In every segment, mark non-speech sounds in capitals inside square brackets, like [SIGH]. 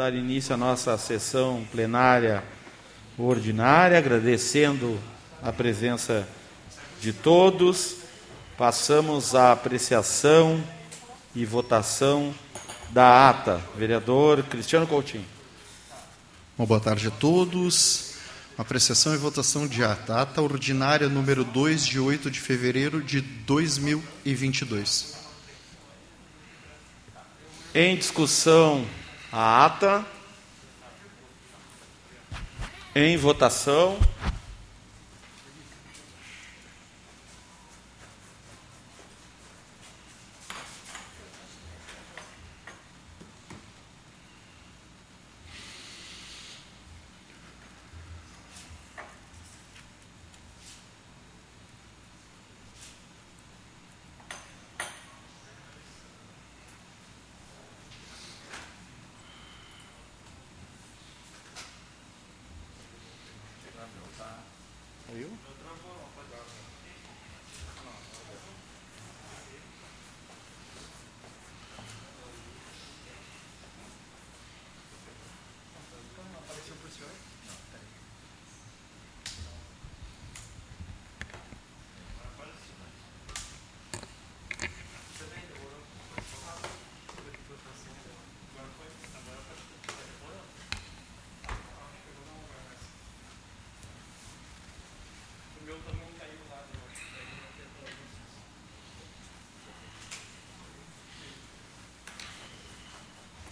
dar início à nossa sessão plenária ordinária, agradecendo a presença de todos. Passamos à apreciação e votação da ata. Vereador Cristiano Coutinho. Uma boa tarde a todos. Apreciação e votação de ata. Ata ordinária número 2, de 8 de fevereiro de 2022. Em discussão a ata. Em votação.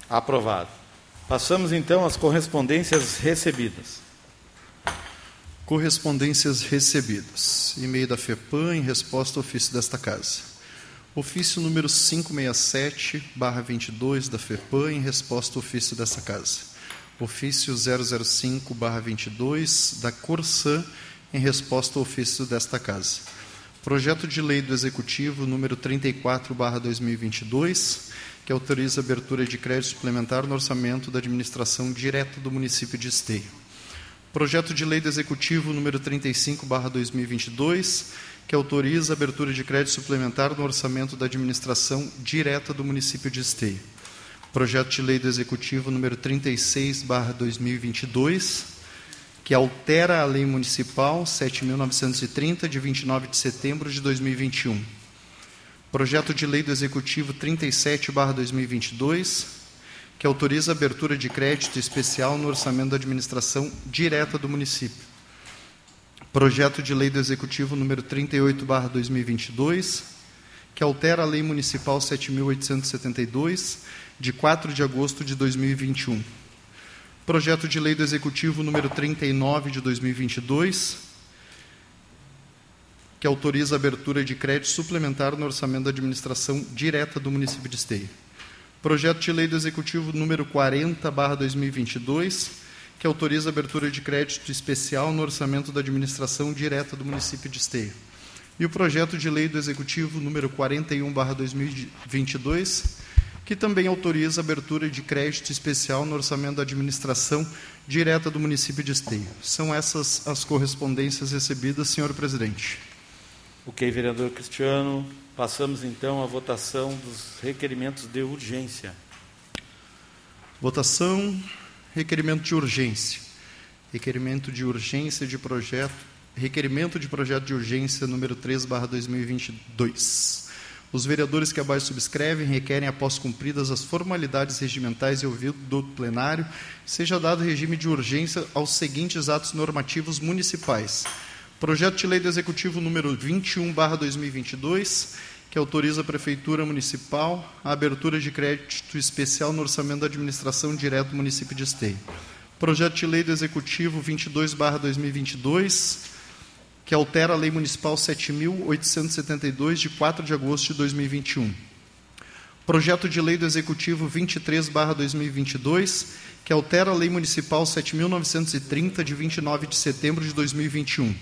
Aprovado. Passamos então às correspondências recebidas. Correspondências recebidas. E-mail da FEPAM em resposta ao ofício desta casa. Ofício número 567-22 da FEPAM em resposta ao ofício desta casa. Ofício 005-22 da Corsã em resposta ao ofício desta casa. Projeto de lei do Executivo número 34-2022 que autoriza a abertura de crédito suplementar no orçamento da administração direta do município de Esteio. Projeto de Lei do Executivo número 35/2022, que autoriza a abertura de crédito suplementar no orçamento da administração direta do município de Esteio. Projeto de Lei do Executivo número 36/2022, que altera a Lei Municipal 7930 de 29 de setembro de 2021 Projeto de Lei do Executivo 37/2022, que autoriza a abertura de crédito especial no orçamento da administração direta do município. Projeto de Lei do Executivo número 38/2022, que altera a Lei Municipal 7872 de 4 de agosto de 2021. Projeto de Lei do Executivo número 39 de 2022, que autoriza a abertura de crédito suplementar no orçamento da administração direta do município de Esteio. Projeto de lei do Executivo número 40/2022, que autoriza a abertura de crédito especial no orçamento da administração direta do município de Esteio. E o projeto de lei do Executivo número 41/2022, que também autoriza a abertura de crédito especial no orçamento da administração direta do município de Esteio. São essas as correspondências recebidas, senhor presidente. Ok, vereador Cristiano. Passamos então à votação dos requerimentos de urgência. Votação, requerimento de urgência. Requerimento de urgência de projeto, requerimento de projeto de urgência número 3/2022. Os vereadores que abaixo subscrevem requerem, após cumpridas as formalidades regimentais e ouvido do plenário, seja dado regime de urgência aos seguintes atos normativos municipais: Projeto de Lei do Executivo número 21/2022, que autoriza a Prefeitura Municipal a abertura de crédito especial no orçamento da administração direta do município de Esteio. Projeto de Lei do Executivo 22/2022, que altera a Lei Municipal 7872 de 4 de agosto de 2021. Projeto de Lei do Executivo 23/2022, que altera a Lei Municipal 7930 de 29 de setembro de 2021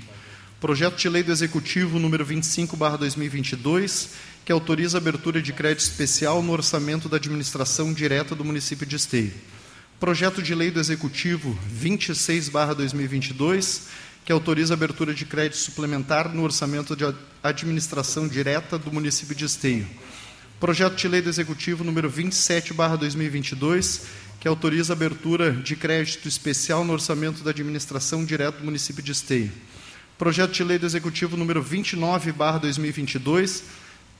Projeto de Lei do Executivo número 25/2022, que autoriza a abertura de crédito especial no orçamento da administração direta do município de Esteio. Projeto de Lei do Executivo 26/2022, que autoriza a abertura de crédito suplementar no orçamento de administração direta do município de Esteio. Projeto de lei do Executivo número 27/2022, que autoriza a abertura de crédito especial no orçamento da administração direta do município de Esteio. Projeto de lei do Executivo número 29/2022,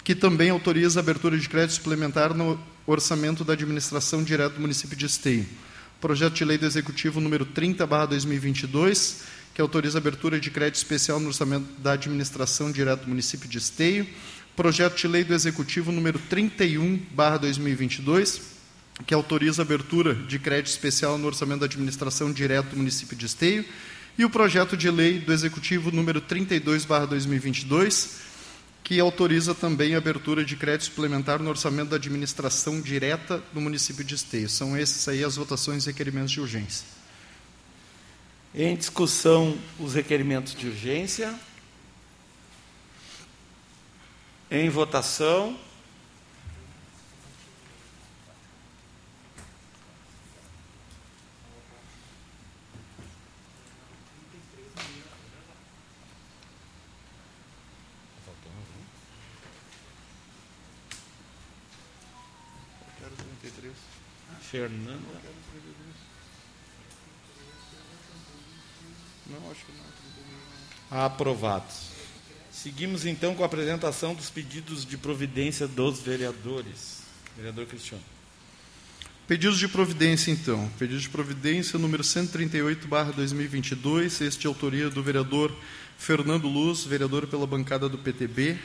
que também autoriza a abertura de crédito suplementar no orçamento da administração direta do município de Esteio. Projeto de lei do Executivo número 30/2022, que autoriza a abertura de crédito especial no orçamento da administração direta do município de Esteio projeto de lei do Executivo número 31/2022, que autoriza a abertura de crédito especial no orçamento da administração direta do município de Esteio, e o projeto de lei do Executivo número 32/2022, que autoriza também a abertura de crédito suplementar no orçamento da administração direta do município de Esteio. São esses aí as votações e requerimentos de urgência. Em discussão, os requerimentos de urgência. Em votação. Fernanda. Não, acho que não. Aprovados. Seguimos então com a apresentação dos pedidos de providência dos vereadores. Vereador Cristiano. Pedidos de providência, então. Pedido de providência número 138, barra 2022, este de autoria do vereador Fernando Luz, vereador pela bancada do PTB.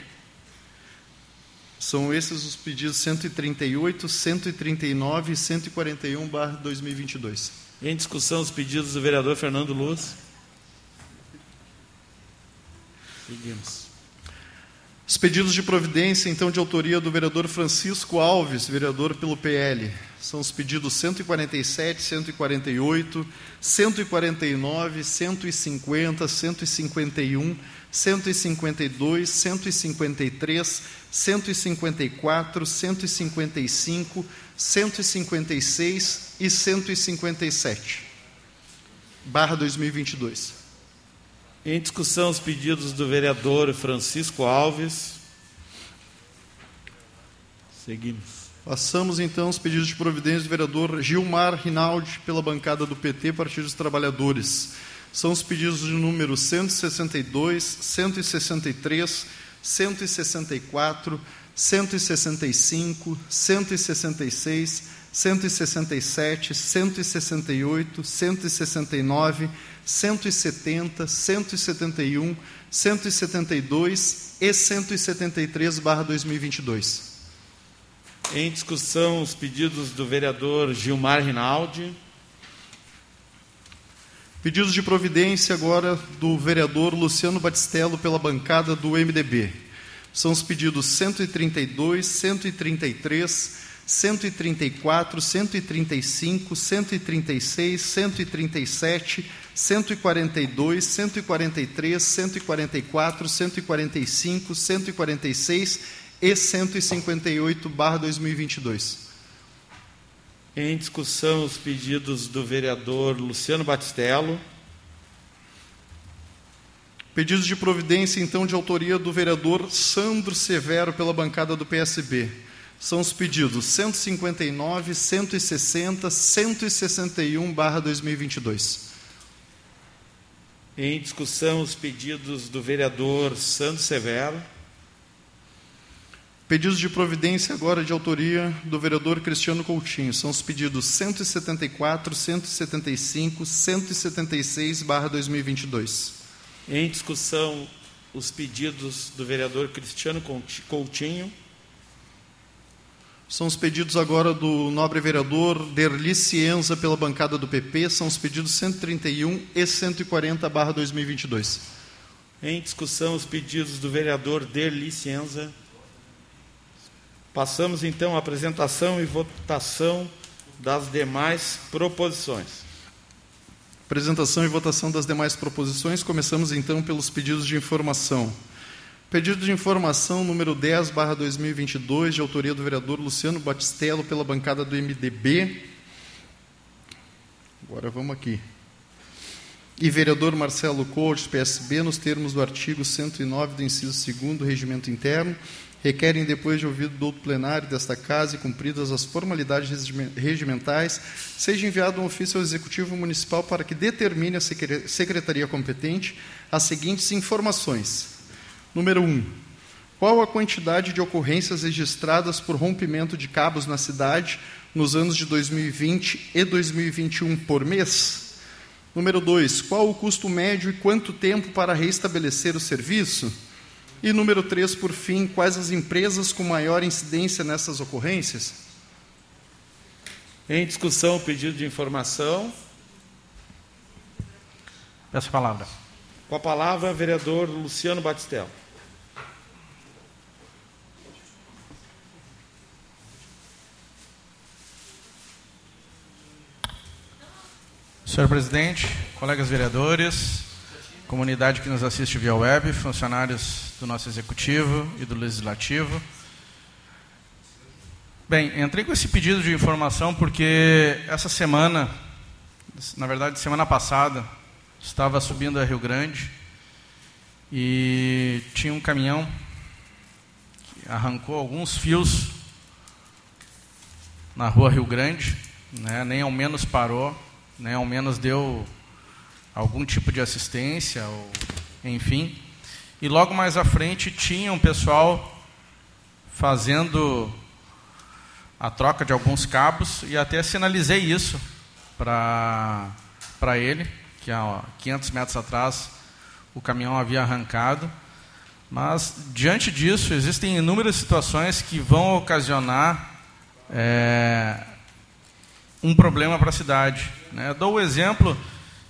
São esses os pedidos 138, 139 e 141, barra 2022. Em discussão, os pedidos do vereador Fernando Luz. Seguimos. Os pedidos de providência, então, de autoria do vereador Francisco Alves, vereador pelo PL. São os pedidos 147, 148, 149, 150, 151, 152, 153, 154, 155, 156 e 157. Barra 2022. Em discussão, os pedidos do vereador Francisco Alves. Seguimos. Passamos então os pedidos de providência do vereador Gilmar Rinaldi, pela bancada do PT, Partido dos Trabalhadores. São os pedidos de número 162, 163, 164, 165, 166, 167, 168, 169, 170, 171, 172 e 173 barra 2022. Em discussão os pedidos do vereador Gilmar Rinaldi. Pedidos de providência agora do vereador Luciano Batistello pela bancada do MDB. São os pedidos 132, 133, 134, 135, 136, 137, 142, 143, 144, 145, 146 e 158 barra 2022. Em discussão os pedidos do vereador Luciano Batistello. Pedidos de providência, então, de autoria do vereador Sandro Severo pela bancada do PSB. São os pedidos 159, 160, 161 barra 2022. Em discussão, os pedidos do vereador Sandro Severo. Pedidos de providência agora de autoria do vereador Cristiano Coutinho. São os pedidos 174, 175, 176, barra 2022. Em discussão, os pedidos do vereador Cristiano Coutinho. São os pedidos agora do nobre vereador Derli Cienza pela bancada do PP, são os pedidos 131 e 140 barra 2022. Em discussão os pedidos do vereador Derli Cienza. Passamos então à apresentação e votação das demais proposições. Apresentação e votação das demais proposições. Começamos então pelos pedidos de informação. Pedido de informação número 10, barra 2022, de autoria do vereador Luciano Batistello, pela bancada do MDB. Agora vamos aqui. e vereador Marcelo Couto, PSB, nos termos do artigo 109 do inciso 2 do Regimento Interno, requerem, depois de ouvido do plenário desta Casa e cumpridas as formalidades regimentais, seja enviado um ofício ao Executivo Municipal para que determine a Secretaria competente as seguintes informações. Número 1. Um, qual a quantidade de ocorrências registradas por rompimento de cabos na cidade nos anos de 2020 e 2021 por mês? Número 2. Qual o custo médio e quanto tempo para restabelecer o serviço? E número 3, por fim, quais as empresas com maior incidência nessas ocorrências? Em discussão, pedido de informação. Peço a palavra. Com a palavra, vereador Luciano Batistella. Senhor presidente, colegas vereadores, comunidade que nos assiste via web, funcionários do nosso executivo e do legislativo. Bem, entrei com esse pedido de informação porque essa semana, na verdade, semana passada, estava subindo a Rio Grande e tinha um caminhão que arrancou alguns fios na rua Rio Grande, né, nem ao menos parou, nem ao menos deu algum tipo de assistência, ou, enfim. E logo mais à frente tinha um pessoal fazendo a troca de alguns cabos e até sinalizei isso para ele, que há 500 metros atrás o caminhão havia arrancado. Mas, diante disso, existem inúmeras situações que vão ocasionar é, um problema para a cidade. Né? Dou o exemplo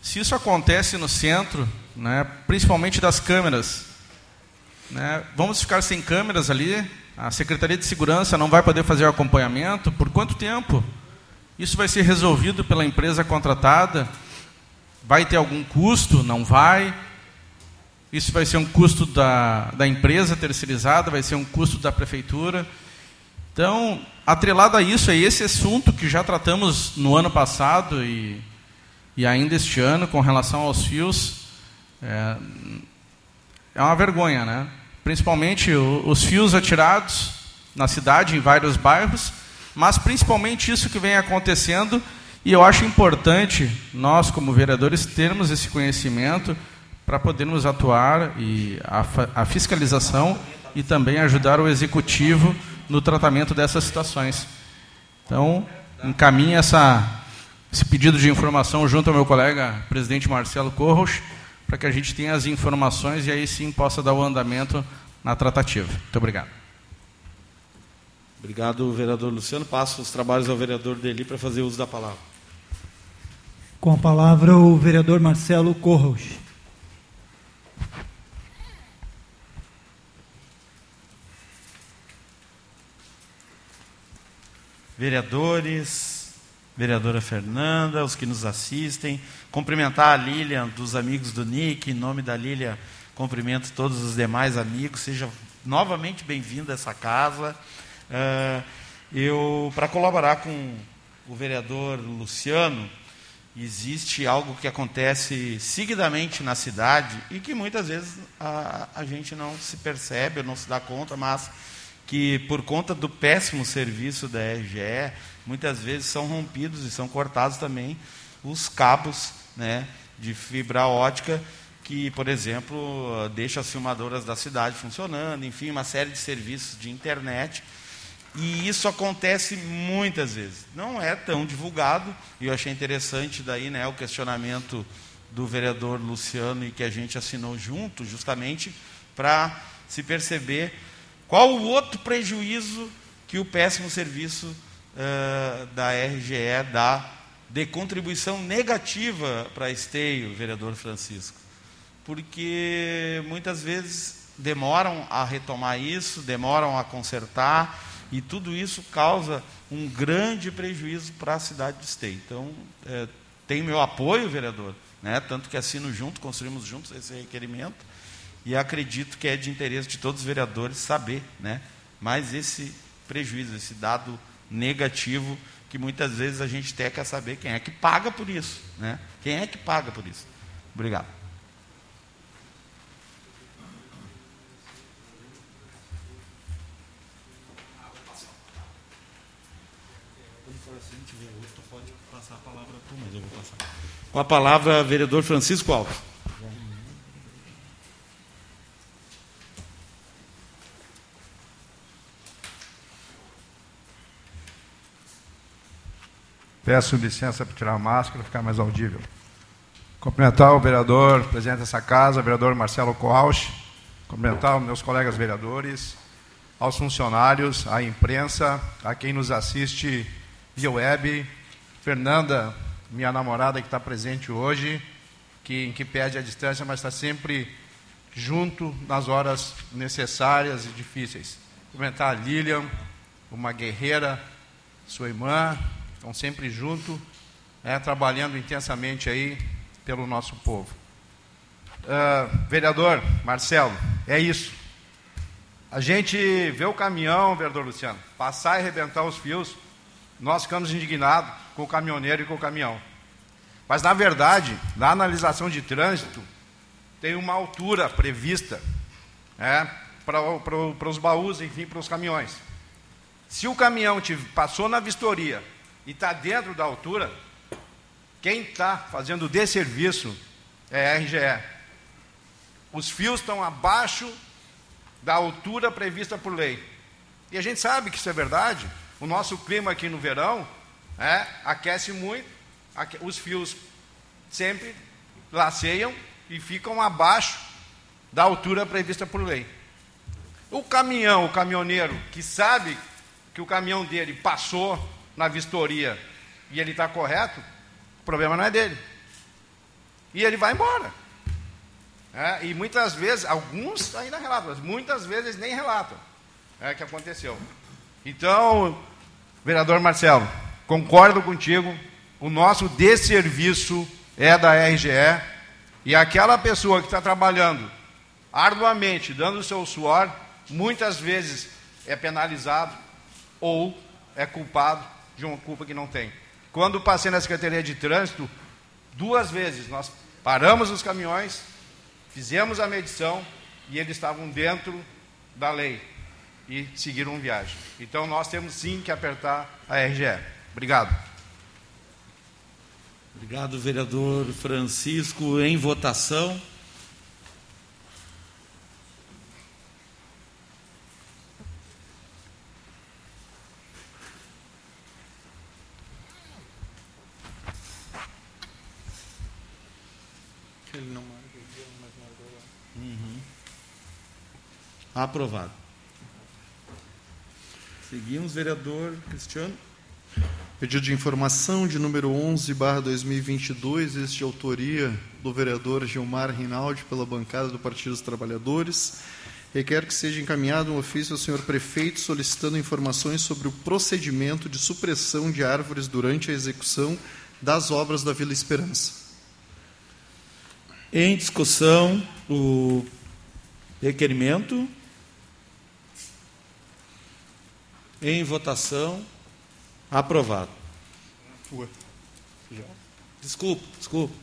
se isso acontece no centro, né, principalmente das câmeras, né, vamos ficar sem câmeras ali? A Secretaria de Segurança não vai poder fazer o acompanhamento? Por quanto tempo? Isso vai ser resolvido pela empresa contratada? Vai ter algum custo? Não vai? Isso vai ser um custo da, da empresa terceirizada? Vai ser um custo da prefeitura? Então, atrelado a isso, é esse assunto que já tratamos no ano passado e e ainda este ano, com relação aos fios, é, é uma vergonha, né? Principalmente os fios atirados na cidade, em vários bairros, mas principalmente isso que vem acontecendo, e eu acho importante nós, como vereadores, termos esse conhecimento para podermos atuar e a, a fiscalização e também ajudar o executivo no tratamento dessas situações. Então, encaminhe essa esse pedido de informação junto ao meu colega presidente Marcelo Corros, para que a gente tenha as informações e aí sim possa dar o andamento na tratativa. Muito obrigado. Obrigado, vereador Luciano. Passo os trabalhos ao vereador Deli para fazer uso da palavra. Com a palavra, o vereador Marcelo Corros. Vereadores, vereadora Fernanda, os que nos assistem. Cumprimentar a Lília, dos amigos do NIC. Em nome da Lília, cumprimento todos os demais amigos. Seja novamente bem-vindo a essa casa. Uh, eu, para colaborar com o vereador Luciano, existe algo que acontece seguidamente na cidade e que muitas vezes a, a gente não se percebe, não se dá conta, mas que por conta do péssimo serviço da RGE, muitas vezes são rompidos e são cortados também os cabos né, de fibra ótica que, por exemplo, deixa as filmadoras da cidade funcionando, enfim, uma série de serviços de internet. E isso acontece muitas vezes. Não é tão divulgado, e eu achei interessante daí né, o questionamento do vereador Luciano e que a gente assinou junto, justamente para se perceber qual o outro prejuízo que o péssimo serviço uh, da RGE dá de contribuição negativa para esteio, vereador Francisco. Porque muitas vezes demoram a retomar isso, demoram a consertar, e tudo isso causa um grande prejuízo para a cidade de Esteio. Então, é, tem meu apoio, vereador, né? tanto que assino junto, construímos juntos esse requerimento, e acredito que é de interesse de todos os vereadores saber, né? mas esse prejuízo, esse dado negativo que muitas vezes a gente até quer saber quem é que paga por isso, né? Quem é que paga por isso? Obrigado. Com a palavra, vereador Francisco Alves. Peço licença para tirar a máscara, ficar mais audível. Cumprimentar o vereador, presidente dessa casa, o vereador Marcelo Coauch, cumprimentar os meus colegas vereadores, aos funcionários, à imprensa, a quem nos assiste via web, Fernanda, minha namorada que está presente hoje, que, em que pede a distância, mas está sempre junto nas horas necessárias e difíceis. Cumprimentar a Lilian, uma guerreira, sua irmã, estão sempre junto, né, trabalhando intensamente aí pelo nosso povo. Uh, vereador Marcelo, é isso. A gente vê o caminhão, vereador Luciano, passar e arrebentar os fios, nós ficamos indignados com o caminhoneiro e com o caminhão. Mas, na verdade, na analisação de trânsito, tem uma altura prevista é, para os baús, enfim, para os caminhões. Se o caminhão te, passou na vistoria e está dentro da altura, quem está fazendo desserviço é a RGE. Os fios estão abaixo da altura prevista por lei. E a gente sabe que isso é verdade. O nosso clima aqui no verão é, aquece muito, aque, os fios sempre laceiam e ficam abaixo da altura prevista por lei. O caminhão, o caminhoneiro que sabe que o caminhão dele passou na vistoria e ele está correto, o problema não é dele. E ele vai embora. É, e muitas vezes, alguns ainda relatam, mas muitas vezes nem relatam é, que aconteceu. Então, vereador Marcelo, concordo contigo, o nosso desserviço é da RGE e aquela pessoa que está trabalhando arduamente, dando o seu suor, muitas vezes é penalizado ou é culpado de uma culpa que não tem. Quando passei na Secretaria de Trânsito, duas vezes nós paramos os caminhões, fizemos a medição e eles estavam dentro da lei e seguiram viagem. Então nós temos sim que apertar a RGE. Obrigado. Obrigado, vereador Francisco. Em votação. Ele não marcou, mas marcou lá. Uhum. Aprovado. Seguimos, vereador Cristiano. Pedido de informação de número 11, barra 2022, este de autoria do vereador Gilmar Rinaldi, pela bancada do Partido dos Trabalhadores. Requer que seja encaminhado um ofício ao senhor prefeito solicitando informações sobre o procedimento de supressão de árvores durante a execução das obras da Vila Esperança. Em discussão, o requerimento. Em votação. Aprovado. Desculpa, desculpa.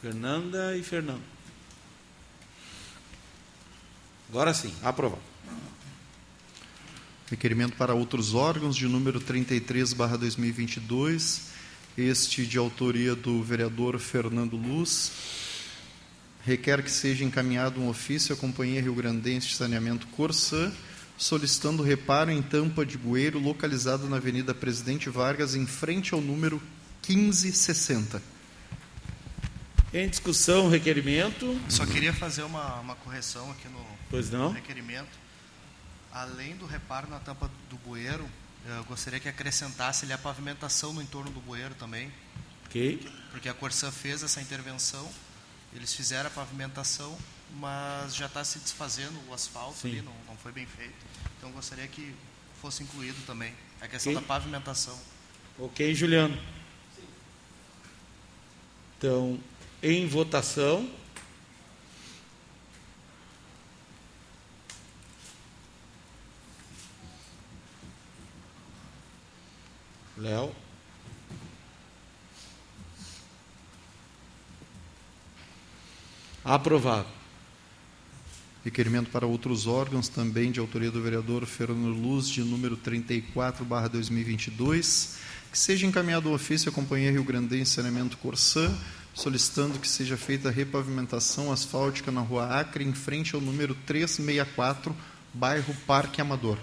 Fernanda e Fernando. Agora sim, aprovado. Requerimento para outros órgãos de número 33, barra 2022, este de autoria do vereador Fernando Luz. Requer que seja encaminhado um ofício à Companhia Rio Grandense de Saneamento Corsã, solicitando reparo em tampa de bueiro localizada na Avenida Presidente Vargas, em frente ao número 1560. Em discussão, requerimento. Só queria fazer uma, uma correção aqui no, pois não? no requerimento. Além do reparo na tampa do bueiro, eu gostaria que acrescentasse ali a pavimentação no entorno do bueiro também. Ok. Porque a Corsã fez essa intervenção, eles fizeram a pavimentação, mas já está se desfazendo o asfalto Sim. ali, não, não foi bem feito. Então gostaria que fosse incluído também a questão Ok. da pavimentação. Ok, Juliano. Então, em votação. Léo. Aprovado. Requerimento para outros órgãos, também de autoria do vereador Fernando Luz, de número 34, barra 2022, que seja encaminhado o ofício à Companhia Rio Grandense Saneamento Corsã, solicitando que seja feita a repavimentação asfáltica na rua Acre, em frente ao número 364, bairro Parque Amador.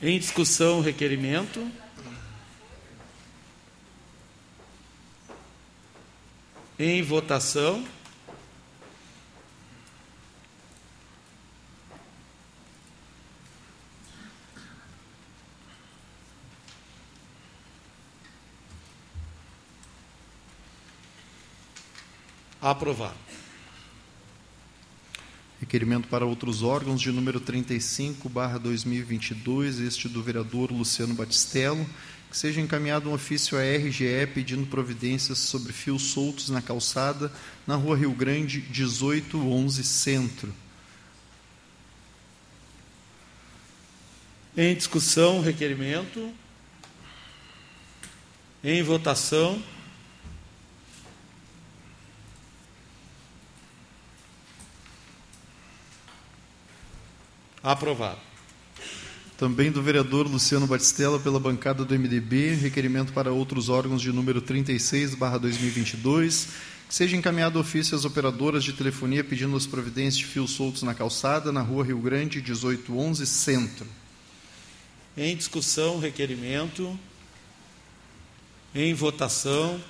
Em discussão, requerimento. Em votação. Aprovado. Requerimento para outros órgãos de número 35, barra 2022, este do vereador Luciano Batistello, que seja encaminhado um ofício à RGE pedindo providências sobre fios soltos na calçada na rua Rio Grande, 1811 Centro. Em discussão, requerimento. Em votação. Aprovado. Também do vereador Luciano Batistella, pela bancada do MDB, requerimento para outros órgãos de número 36, barra 2022, que seja encaminhado ofício às operadoras de telefonia pedindo as providências de fios soltos na calçada, na rua Rio Grande, 1811, Centro. Em discussão, requerimento. Em votação.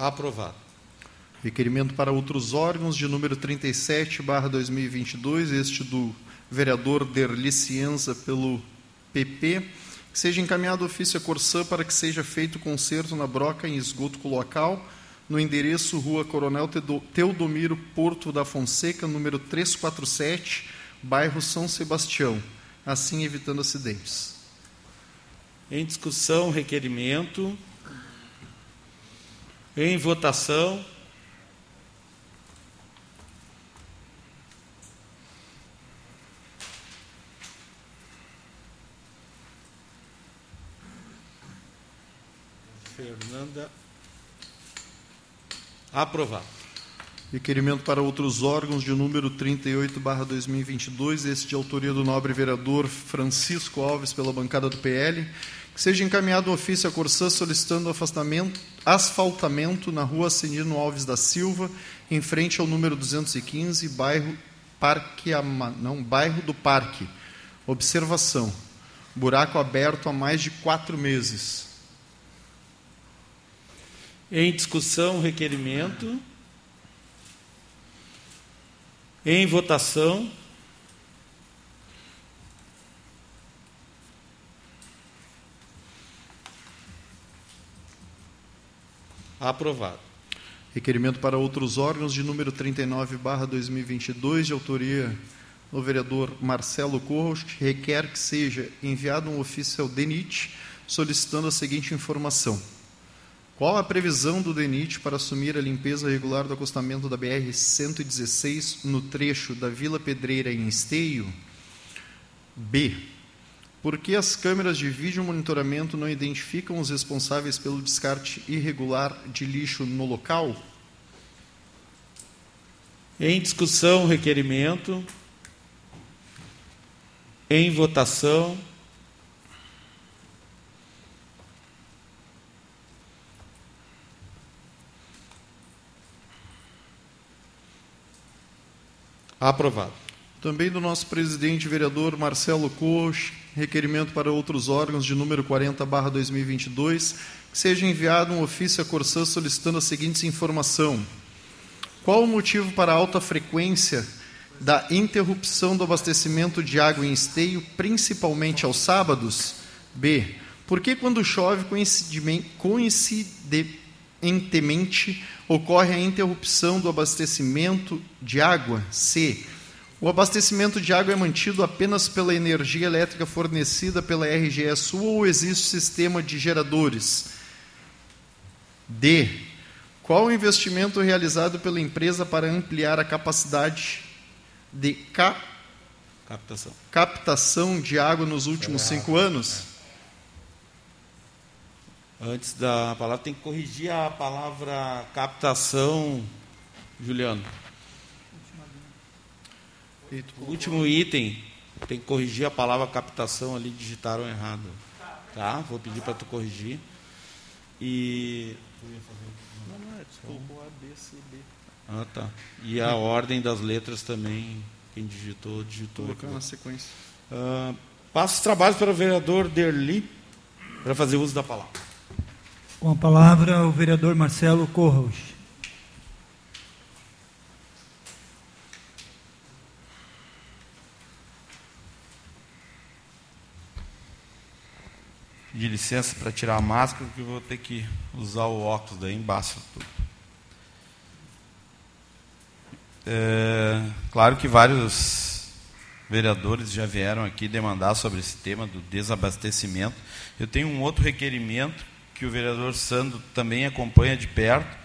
Aprovado. Requerimento para outros órgãos de número 37, barra 2022, este do vereador Derli Cienza pelo PP, que seja encaminhado ofício à Corsã para que seja feito conserto na broca em esgoto local, no endereço Rua Coronel Teodomiro Porto da Fonseca, número 347, bairro São Sebastião, assim evitando acidentes. Em discussão, requerimento. Em votação. Fernanda. Aprovado. Requerimento para outros órgãos de número 38, barra 2022, este de autoria do nobre vereador Francisco Alves, pela bancada do PL, que seja encaminhado um ofício à Corsã solicitando asfaltamento na rua Senino Alves da Silva, em frente ao número 215, bairro, Parque, não, bairro do Parque. Observação: buraco aberto há mais de quatro meses. Em discussão, requerimento. Em votação. Aprovado. Requerimento para outros órgãos de número 39, barra 2022, de autoria do vereador Marcelo Corros, que requer que seja enviado um ofício ao DENIT solicitando a seguinte informação. Qual a previsão do DENIT para assumir a limpeza regular do acostamento da BR-116 no trecho da Vila Pedreira em Esteio? B. Por que as câmeras de vídeo monitoramento não identificam os responsáveis pelo descarte irregular de lixo no local? Em discussão, requerimento. Em votação. Aprovado. Também do nosso presidente vereador Marcelo Coach, requerimento para outros órgãos de número 40 barra 2022, que seja enviado um ofício à Corsã solicitando a seguinte informação. Qual o motivo para a alta frequência da interrupção do abastecimento de água em esteio, principalmente aos sábados? B. Por que quando chove coincidentemente ocorre a interrupção do abastecimento de água? C o abastecimento de água é mantido apenas pela energia elétrica fornecida pela RGE Sul ou existe sistema de geradores? D. Qual o investimento realizado pela empresa para ampliar a capacidade de ca Captação. captação de água nos últimos cinco anos? Antes da palavra, tem que corrigir a palavra captação, Juliano. O último item, tem que corrigir a palavra captação ali, digitaram errado. Tá? Vou pedir para tu corrigir. E. Não, não, é, desculpa. A, B, C, B. Ah, tá. E a ordem das letras também, quem digitou, digitou. Colocar na sequência. Ah, passo os trabalhos para o vereador Derli, para fazer uso da palavra. Com a palavra, o vereador Marcelo Corros. Pedir licença para tirar a máscara, porque eu vou ter que usar o óculos, daí embaça tudo. É, claro que vários vereadores já vieram aqui demandar sobre esse tema do desabastecimento. Eu tenho um outro requerimento que o vereador Sandro também acompanha de perto,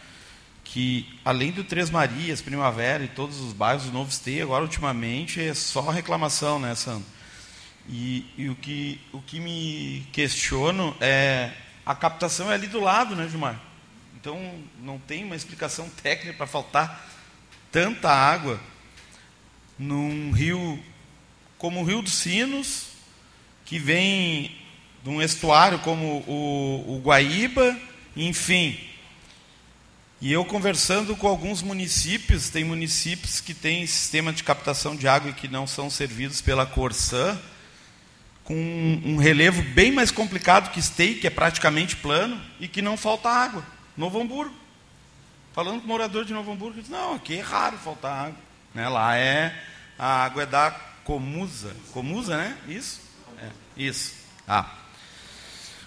que além do Três Marias, Primavera e todos os bairros do Novo Esteio, agora ultimamente é só reclamação, né, Sandro? E, e o, que, o que me questiono é a captação é ali do lado, né, Gilmar? Então não tem uma explicação [LAUGHS] técnica para faltar tanta água num rio como o Rio dos Sinos, que vem de um estuário como o, o Guaíba, enfim. E eu conversando com alguns municípios, tem municípios que têm sistema de captação de água e que não são servidos pela Corsã, com um relevo bem mais complicado que Stei, que é praticamente plano, e que não falta água. Novo Hamburgo. Falando com o morador de Novo Hamburgo, diz, não, aqui é raro faltar água. Né? Lá é, a água é da Comusa. Comusa, né? Isso? É, isso. Ah.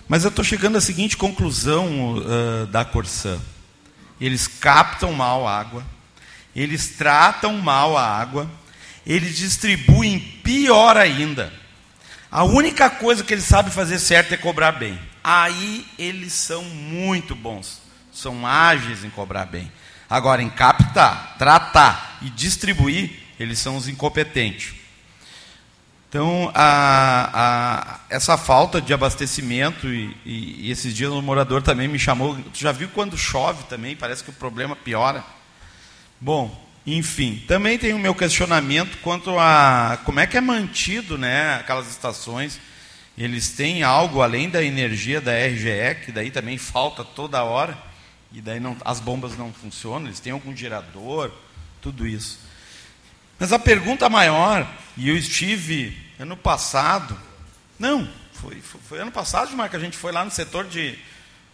Mas eu estou chegando à seguinte conclusão uh, da Corsã. Eles captam mal a água, eles tratam mal a água, eles distribuem pior ainda. A única coisa que eles sabem fazer certo é cobrar bem. Aí eles são muito bons, são ágeis em cobrar bem. Agora, em captar, tratar e distribuir, eles são os incompetentes. Então, a, a, essa falta de abastecimento, e, e, e, esses dias um morador também me chamou. Tu já viu quando chove também? Parece que o problema piora. Bom, enfim, também tem o meu questionamento quanto a como é que é mantido né, aquelas estações. Eles têm algo além da energia da RGE, que daí também falta toda hora, e daí não, as bombas não funcionam, eles têm algum gerador, tudo isso. Mas a pergunta maior, e eu estive ano passado, não, foi, foi, foi ano passado, que a gente foi lá no setor de,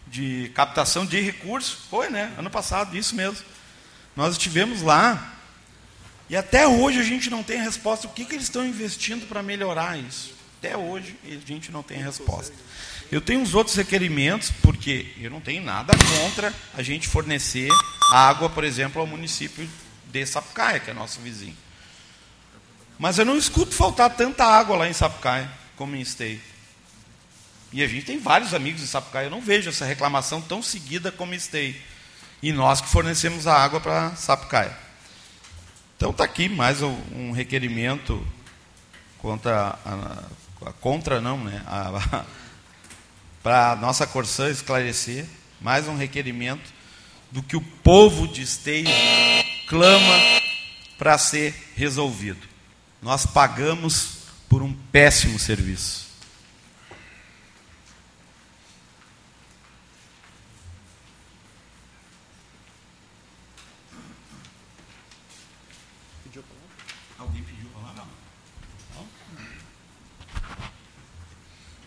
de captação de recursos, foi, né? Ano passado, isso mesmo. Nós estivemos lá, e até hoje a gente não tem resposta. O que, que eles estão investindo para melhorar isso? Até hoje a gente não tem resposta. Eu tenho uns outros requerimentos, porque eu não tenho nada contra a gente fornecer água, por exemplo, ao município de Sapucaia, que é nosso vizinho. Mas eu não escuto faltar tanta água lá em Sapucaia como em Esteio. E a gente tem vários amigos em Sapucaia, eu não vejo essa reclamação tão seguida como em Esteio. E nós que fornecemos a água para Sapucaia. Então está aqui mais um requerimento contra, a, contra não, né? Para a nossa Corsã esclarecer, mais um requerimento do que o povo de Esteio clama para ser resolvido. Nós pagamos por um péssimo serviço.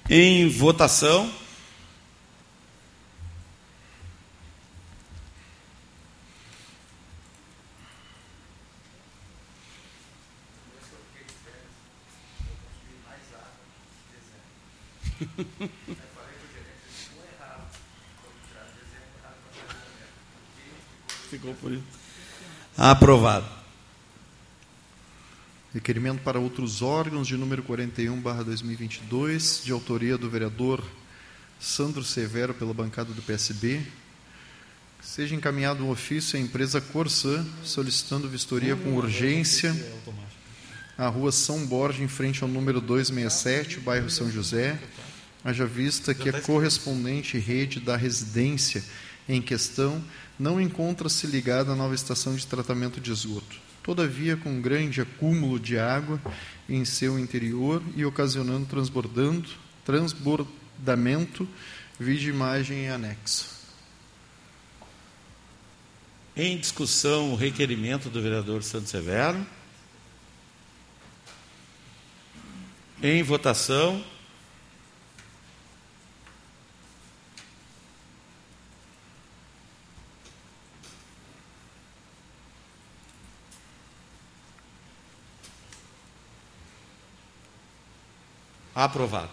Em votação. Ficou por isso. Aprovado. Requerimento para outros órgãos de número 41, barra 2022, de autoria do vereador Sandro Severo, pela bancada do PSB. Seja encaminhado um ofício à empresa Corsã solicitando vistoria com urgência à rua São Borja, em frente ao número 267, bairro São José. Haja vista que a correspondente rede da residência em questão não encontra-se ligada à nova estação de tratamento de esgoto. Todavia, com grande acúmulo de água em seu interior e ocasionando transbordando, transbordamento, vide imagem em anexo. Em discussão, o requerimento do vereador Santos Severo. Em votação. Aprovado.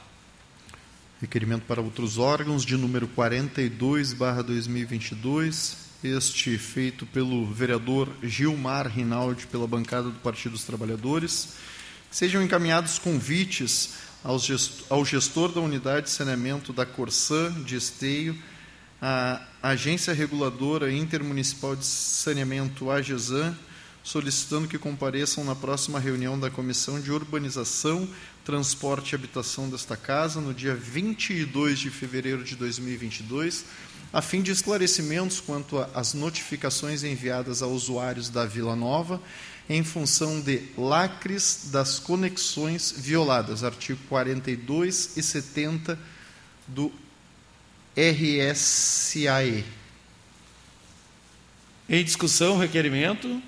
Requerimento para outros órgãos de número 42, barra 2022. Este feito pelo vereador Gilmar Rinaldi, pela bancada do Partido dos Trabalhadores. Sejam encaminhados convites ao gestor da unidade de saneamento da Corsã de Esteio, a Agência Reguladora Intermunicipal de Saneamento, AGESAN, solicitando que compareçam na próxima reunião da Comissão de Urbanização, Transporte e Habitação desta Casa, no dia 22 de fevereiro de 2022, a fim de esclarecimentos quanto às notificações enviadas a usuários da Vila Nova, em função de lacres das conexões violadas, artigo 42 e 70 do RSAE. Em discussão, requerimento.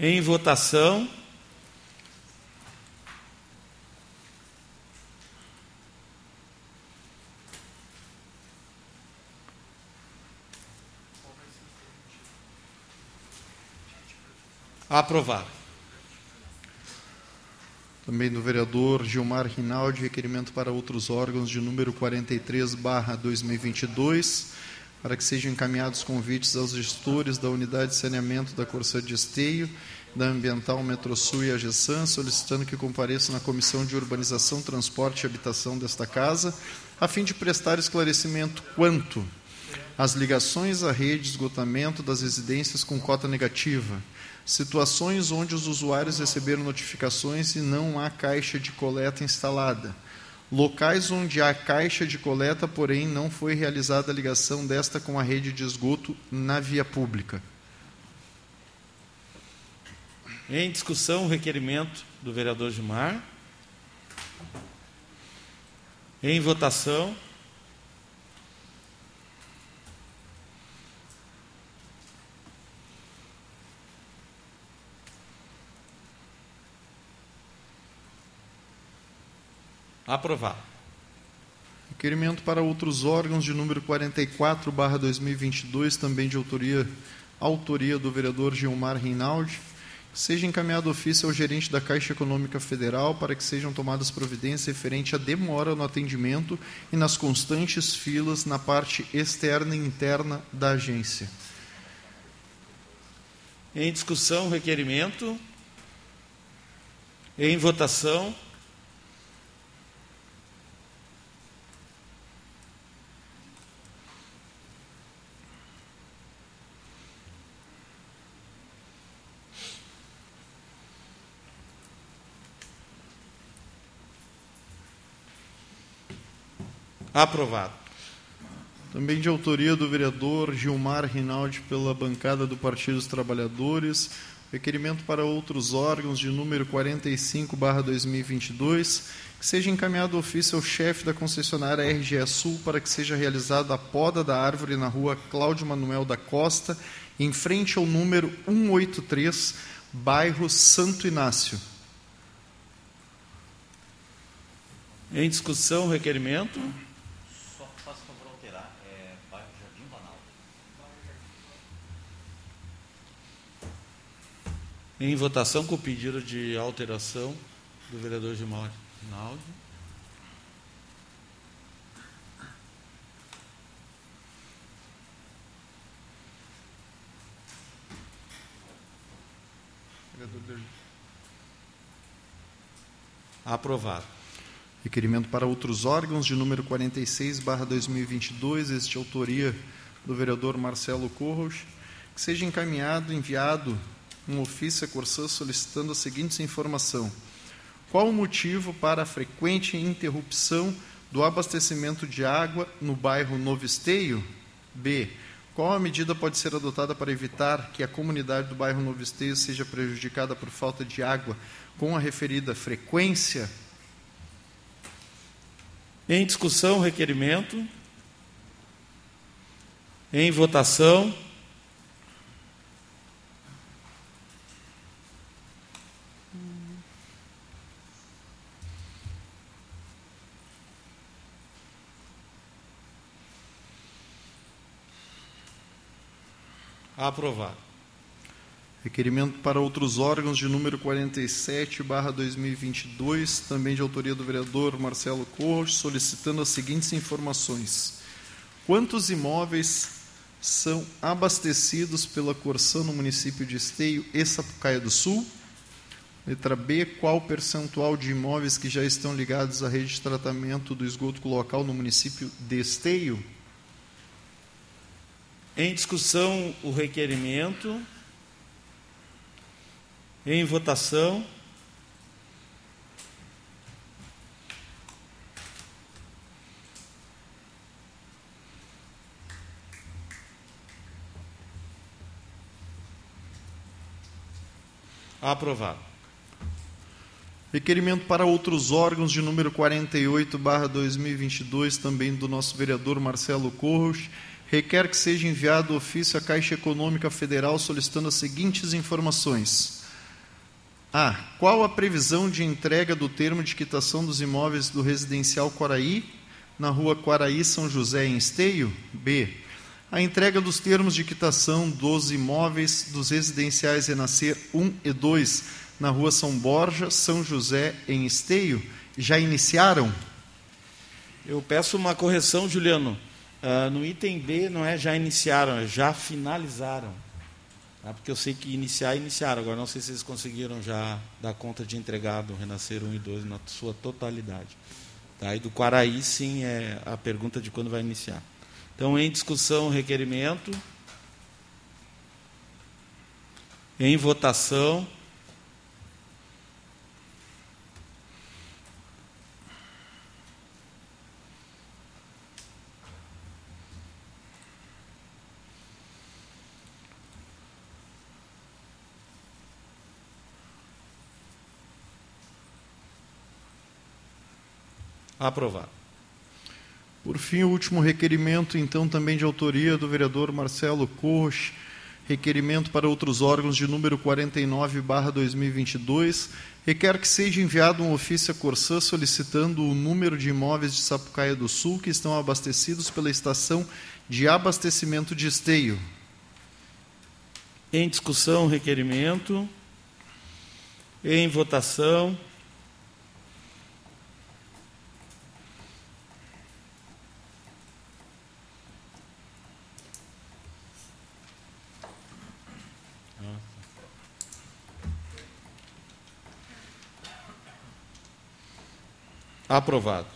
Em votação. Aprovado. Também do vereador Gilmar Rinaldi, requerimento para outros órgãos de número 43, barra 2022, para que sejam encaminhados convites aos gestores da unidade de saneamento da Corsã de Esteio, da Ambiental Metrosul e Agessan, solicitando que compareçam na Comissão de Urbanização, Transporte e Habitação desta Casa, a fim de prestar esclarecimento quanto às ligações à rede de esgotamento das residências com cota negativa, situações onde os usuários receberam notificações e não há caixa de coleta instalada, locais onde há caixa de coleta, porém não foi realizada a ligação desta com a rede de esgoto na via pública. Em discussão, o requerimento do vereador Gilmar. Em votação. Aprovado. Requerimento para outros órgãos de número 44, barra 2022, também de autoria, autoria do vereador Gilmar Rinaldi. Seja encaminhado ofício ao gerente da Caixa Econômica Federal para que sejam tomadas providências referente à demora no atendimento e nas constantes filas na parte externa e interna da agência. Em discussão, requerimento. Em votação. Aprovado. Também de autoria do vereador Gilmar Rinaldi pela bancada do Partido dos Trabalhadores, requerimento para outros órgãos de número 45/2022, que seja encaminhado ofício ao chefe da concessionária RGE Sul para que seja realizada a poda da árvore na rua Cláudio Manuel da Costa, em frente ao número 183, bairro Santo Inácio. Em discussão, requerimento. Só faça favor alterar. É bairro Jardim Banal. Em votação com o pedido de alteração do vereador Gilmar Rinaldi. Aprovado. Requerimento para outros órgãos de número 46, barra 2022, este de autoria do vereador Marcelo Corros, que seja encaminhado, enviado um ofício a Corsã solicitando a seguinte informação. Qual o motivo para a frequente interrupção do abastecimento de água no bairro Novo Esteio? B. Qual a medida pode ser adotada para evitar que a comunidade do bairro Novo Esteio seja prejudicada por falta de água com a referida frequência? Em discussão, requerimento. Em votação. Aprovado. Requerimento para outros órgãos de número 47, barra 2022, também de autoria do vereador Marcelo Corros, solicitando as seguintes informações. Quantos imóveis são abastecidos pela Corsã no município de Esteio e Sapucaia do Sul? Letra B, qual percentual de imóveis que já estão ligados à rede de tratamento do esgoto local no município de Esteio? Em discussão, o requerimento. Em votação. Aprovado. Requerimento para outros órgãos de número 48, barra 2022, também do nosso vereador Marcelo Corros, requer que seja enviado ofício à Caixa Econômica Federal solicitando as seguintes informações. A. Qual a previsão de entrega do termo de quitação dos imóveis do residencial Quaraí, na rua Quaraí, São José, em Esteio? B. A entrega dos termos de quitação dos imóveis dos residenciais Renascer 1 e 2, na rua São Borja, São José, em Esteio, já iniciaram? Eu peço uma correção, Juliano. Uh, no item B não é já iniciaram, é já finalizaram. Tá? Porque eu sei que iniciar, iniciaram. Agora não sei se eles conseguiram já dar conta de entregar do Renascer 1 e 2 na sua totalidade. Tá? E do Quaraí, sim, é a pergunta de quando vai iniciar. Então, em discussão, requerimento. Em votação. Aprovado. Por fim, o último requerimento, então, também de autoria do vereador Marcelo Corros, requerimento para outros órgãos de número 49, barra 2022, requer que seja enviado um ofício a Corsã solicitando o número de imóveis de Sapucaia do Sul que estão abastecidos pela estação de abastecimento de esteio. Em discussão, requerimento. Em votação. Aprovado.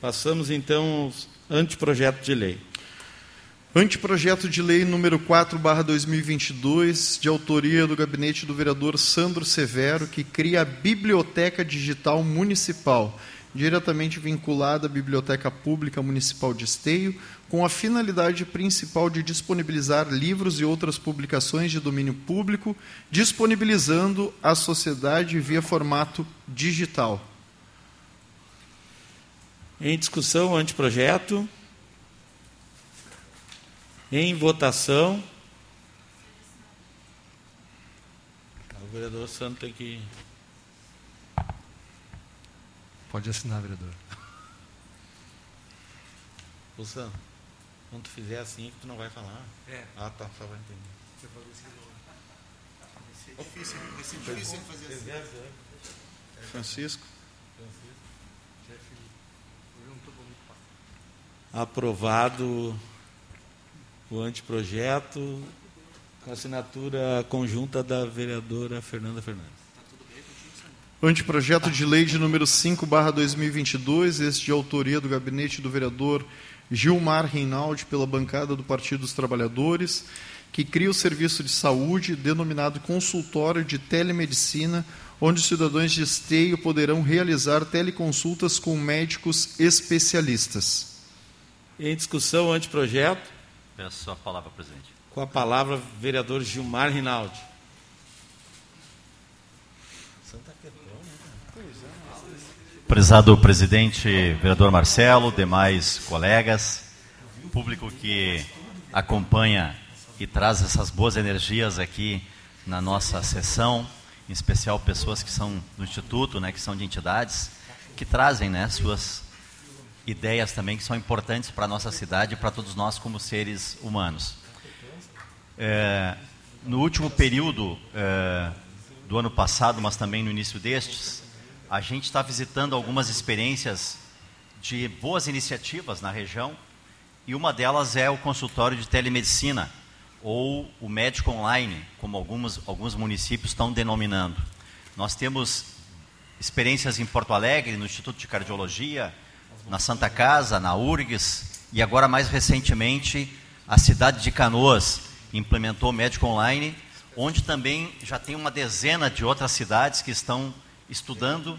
Passamos então ao anteprojeto de lei. Anteprojeto de lei número 4, barra 2022, de autoria do gabinete do vereador Sandro Severo, que cria a Biblioteca Digital Municipal, diretamente vinculada à Biblioteca Pública Municipal de Esteio, com a finalidade principal de disponibilizar livros e outras publicações de domínio público, disponibilizando à sociedade via formato digital. Em discussão, anteprojeto. Em votação. O vereador Santo tem que. Pode assinar, vereador. Ô Santo, quando tu fizer assim, tu não vai falar. É. Ah, tá, só vai entender. Difícil, difícil fazer assim. Francisco. Aprovado o anteprojeto com assinatura conjunta da vereadora Fernanda Fernandes. Anteprojeto de lei de número 5, barra 2022, este de autoria do gabinete do vereador Gilmar Reinaldi, pela bancada do Partido dos Trabalhadores, que cria o serviço de saúde denominado consultório de telemedicina, onde os cidadãos de esteio poderão realizar teleconsultas com médicos especialistas. Em discussão, anteprojeto. Peço a palavra, presidente. Com a palavra, vereador Gilmar Rinaldi. Prezado presidente, vereador Marcelo, demais colegas, público que acompanha e traz essas boas energias aqui na nossa sessão, em especial pessoas que são do Instituto, né, que são de entidades, que trazem né, suas ideias também que são importantes para a nossa cidade e para todos nós como seres humanos. É, no último período é, do ano passado, mas também no início destes, a gente está visitando algumas experiências de boas iniciativas na região e uma delas é o consultório de telemedicina ou o médico online, como alguns, alguns municípios estão denominando. Nós temos experiências em Porto Alegre, no Instituto de Cardiologia, na Santa Casa, na URGS e agora mais recentemente a cidade de Canoas implementou o médico online, onde também já tem uma dezena de outras cidades que estão estudando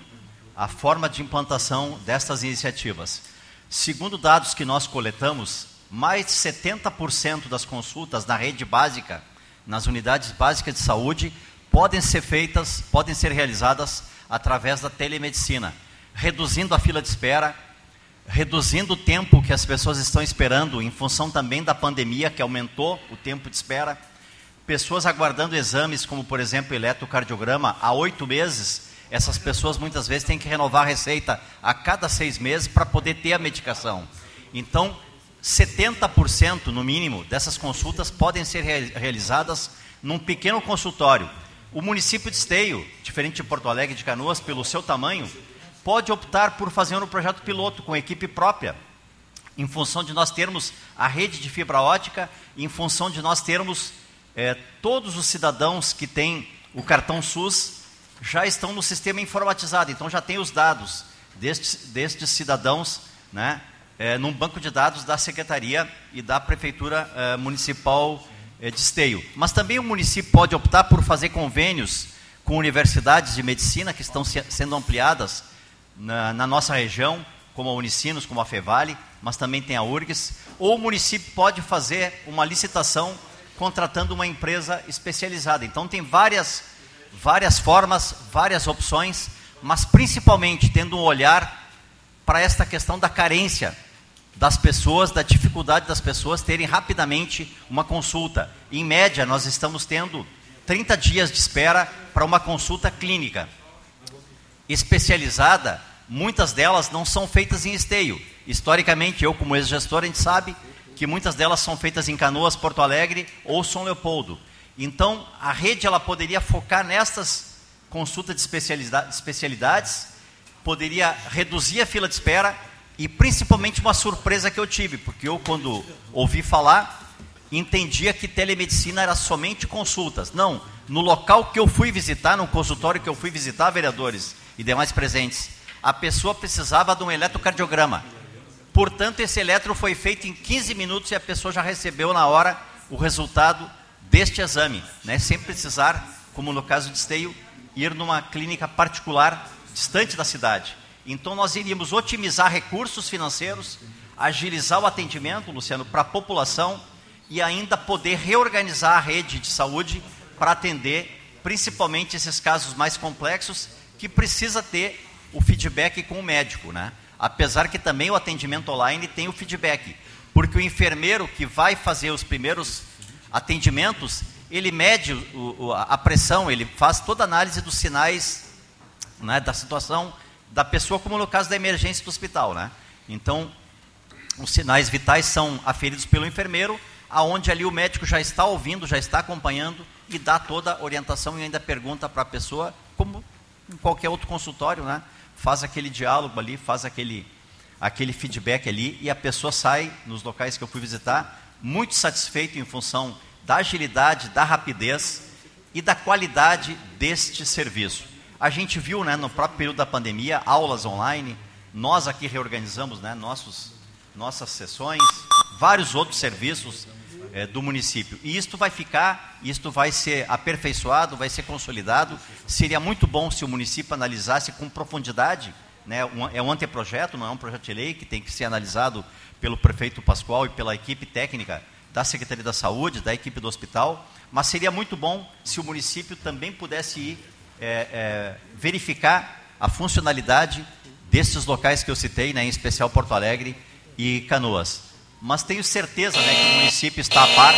a forma de implantação destas iniciativas. Segundo dados que nós coletamos, mais de 70% das consultas na rede básica, nas unidades básicas de saúde, podem ser feitas, podem ser realizadas através da telemedicina, reduzindo a fila de espera, reduzindo o tempo que as pessoas estão esperando, em função também da pandemia, que aumentou o tempo de espera. Pessoas aguardando exames, como por exemplo eletrocardiograma, há oito meses, essas pessoas muitas vezes têm que renovar a receita a cada seis meses para poder ter a medicação. Então, 70% no mínimo dessas consultas podem ser realizadas num pequeno consultório. O município de Esteio, diferente de Porto Alegre e de Canoas, pelo seu tamanho, pode optar por fazer um projeto piloto com equipe própria, em função de nós termos a rede de fibra ótica, em função de nós termos é, todos os cidadãos que têm o cartão SUS já estão no sistema informatizado, então já tem os dados destes, destes cidadãos, né, é, num banco de dados da Secretaria e da Prefeitura é, Municipal de Esteio. Mas também o município pode optar por fazer convênios com universidades de medicina que estão se, sendo ampliadas na, na, nossa região, como a Unicinos, como a Fevale, mas também tem a URGS, ou o município pode fazer uma licitação contratando uma empresa especializada. Então tem várias, várias formas, várias opções, mas principalmente tendo um olhar para esta questão da carência das pessoas, da dificuldade das pessoas terem rapidamente uma consulta. Em média, nós estamos tendo 30 dias de espera para uma consulta clínica. Especializada, muitas delas não são feitas em esteio. Historicamente, eu como ex-gestor, a gente sabe que muitas delas são feitas em Canoas, Porto Alegre ou São Leopoldo. Então, a rede ela poderia focar nessas consultas de especialidades, poderia reduzir a fila de espera e principalmente uma surpresa que eu tive, porque eu quando ouvi falar, entendia que telemedicina era somente consultas. Não, no local que eu fui visitar, no consultório que eu fui visitar, vereadores e demais presentes, a pessoa precisava de um eletrocardiograma. Portanto, esse eletro foi feito em 15 minutos e a pessoa já recebeu na hora o resultado deste exame, né? sem precisar, como no caso de Esteio, ir numa clínica particular distante da cidade. Então, nós iríamos otimizar recursos financeiros, agilizar o atendimento, Luciano, para a população e ainda poder reorganizar a rede de saúde para atender principalmente esses casos mais complexos que precisa ter o feedback com o médico, né? Apesar que também o atendimento online tem o feedback, porque o enfermeiro que vai fazer os primeiros atendimentos, ele mede o, a pressão, ele faz toda a análise dos sinais né, da situação da pessoa, como no caso da emergência do hospital, né? Então, os sinais vitais são aferidos pelo enfermeiro, aonde ali o médico já está ouvindo, já está acompanhando e dá toda a orientação e ainda pergunta para a pessoa, como em qualquer outro consultório, né? faz aquele diálogo ali, faz aquele, aquele feedback ali e a pessoa sai nos locais que eu fui visitar muito satisfeito em função da agilidade, da rapidez e da qualidade deste serviço. A gente viu, né, no próprio período da pandemia, aulas online. Nós aqui reorganizamos, né, nossos, nossas sessões, vários outros serviços é, do município. E isto vai ficar, isto vai ser aperfeiçoado, vai ser consolidado. Seria muito bom se o município analisasse com profundidade. Né, um, é um anteprojeto, não é um projeto de lei que tem que ser analisado pelo prefeito Pascoal e pela equipe técnica da Secretaria da Saúde, da equipe do hospital. Mas seria muito bom se o município também pudesse ir é, é, verificar a funcionalidade desses locais que eu citei, né, em especial Porto Alegre e Canoas mas tenho certeza né, que o município está a par,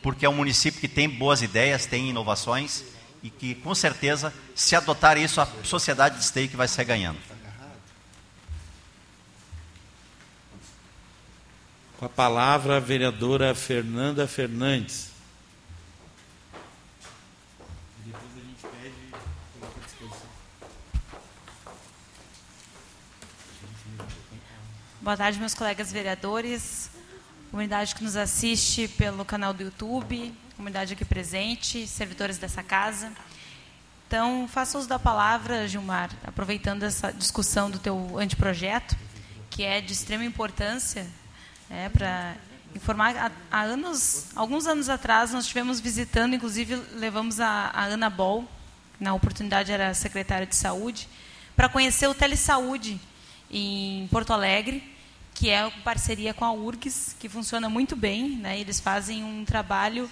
porque é um município que tem boas ideias, tem inovações e que, com certeza, se adotar isso, a sociedade de que vai sair ganhando. Com a palavra, a vereadora Fernanda Fernandes. Boa tarde, meus colegas vereadores, comunidade que nos assiste pelo canal do YouTube, comunidade aqui presente, servidores dessa casa. Então, faça uso da palavra, Gilmar, aproveitando essa discussão do teu anteprojeto, que é de extrema importância é, para informar. Há, anos, alguns anos atrás, nós estivemos visitando, inclusive levamos a, a Ana Bol, na oportunidade era secretária de saúde, para conhecer o Telesaúde em Porto Alegre, que é parceria com a URGS, que funciona muito bem. Né? Eles fazem um trabalho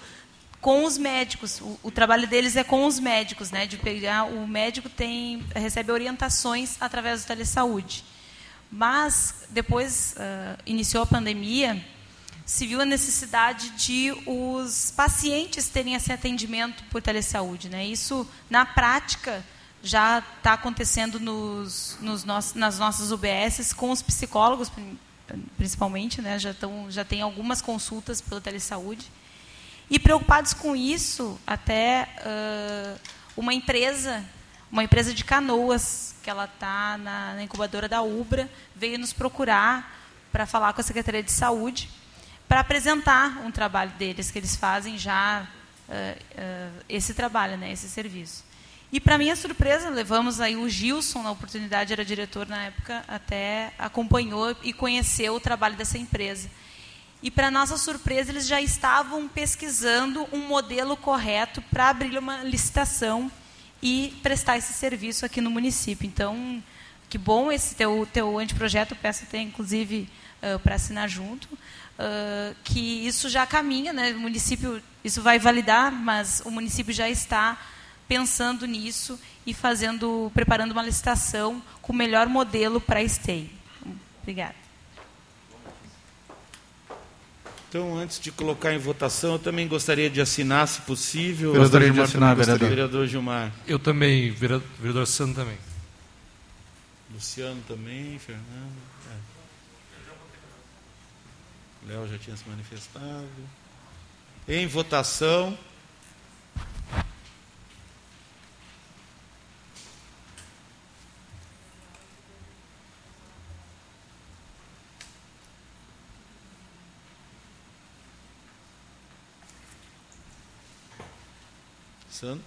com os médicos. O, o, trabalho deles é com os médicos, né? De pegar o médico tem recebe orientações através do telesaúde. Mas depois uh, iniciou a pandemia, se viu a necessidade de os pacientes terem esse atendimento por telesaúde, né? Isso na prática já está acontecendo nos, nos nas nossas UBSs com os psicólogos principalmente, né, já, tão, já tem algumas consultas pelo telesaúde. E preocupados com isso, até uh, uma empresa, uma empresa de canoas, que ela está na, na, incubadora da Ubra, veio nos procurar para falar com a Secretaria de Saúde, para apresentar um trabalho deles, que eles fazem já uh, uh, esse trabalho, né, esse serviço. E para minha surpresa, levamos aí o Gilson, na oportunidade era diretor na época, até acompanhou e conheceu o trabalho dessa empresa. E para nossa surpresa, eles já estavam pesquisando um modelo correto para abrir uma licitação e prestar esse serviço aqui no município. Então, que bom esse teu, teu anteprojeto, peço até inclusive uh, para assinar junto, uh, que isso já caminha, né? o município, isso vai validar, mas o município já está pensando nisso e fazendo, preparando uma licitação com o melhor modelo para a STEI. Obrigada. Então, antes de colocar em votação, eu também gostaria de assinar, se possível. Gostaria de assinar, vereador. vereador Gilmar. Eu também, vereador, vereador Santo também. Luciano também, Fernando. É. Léo já tinha se manifestado. Em votação. Pensando.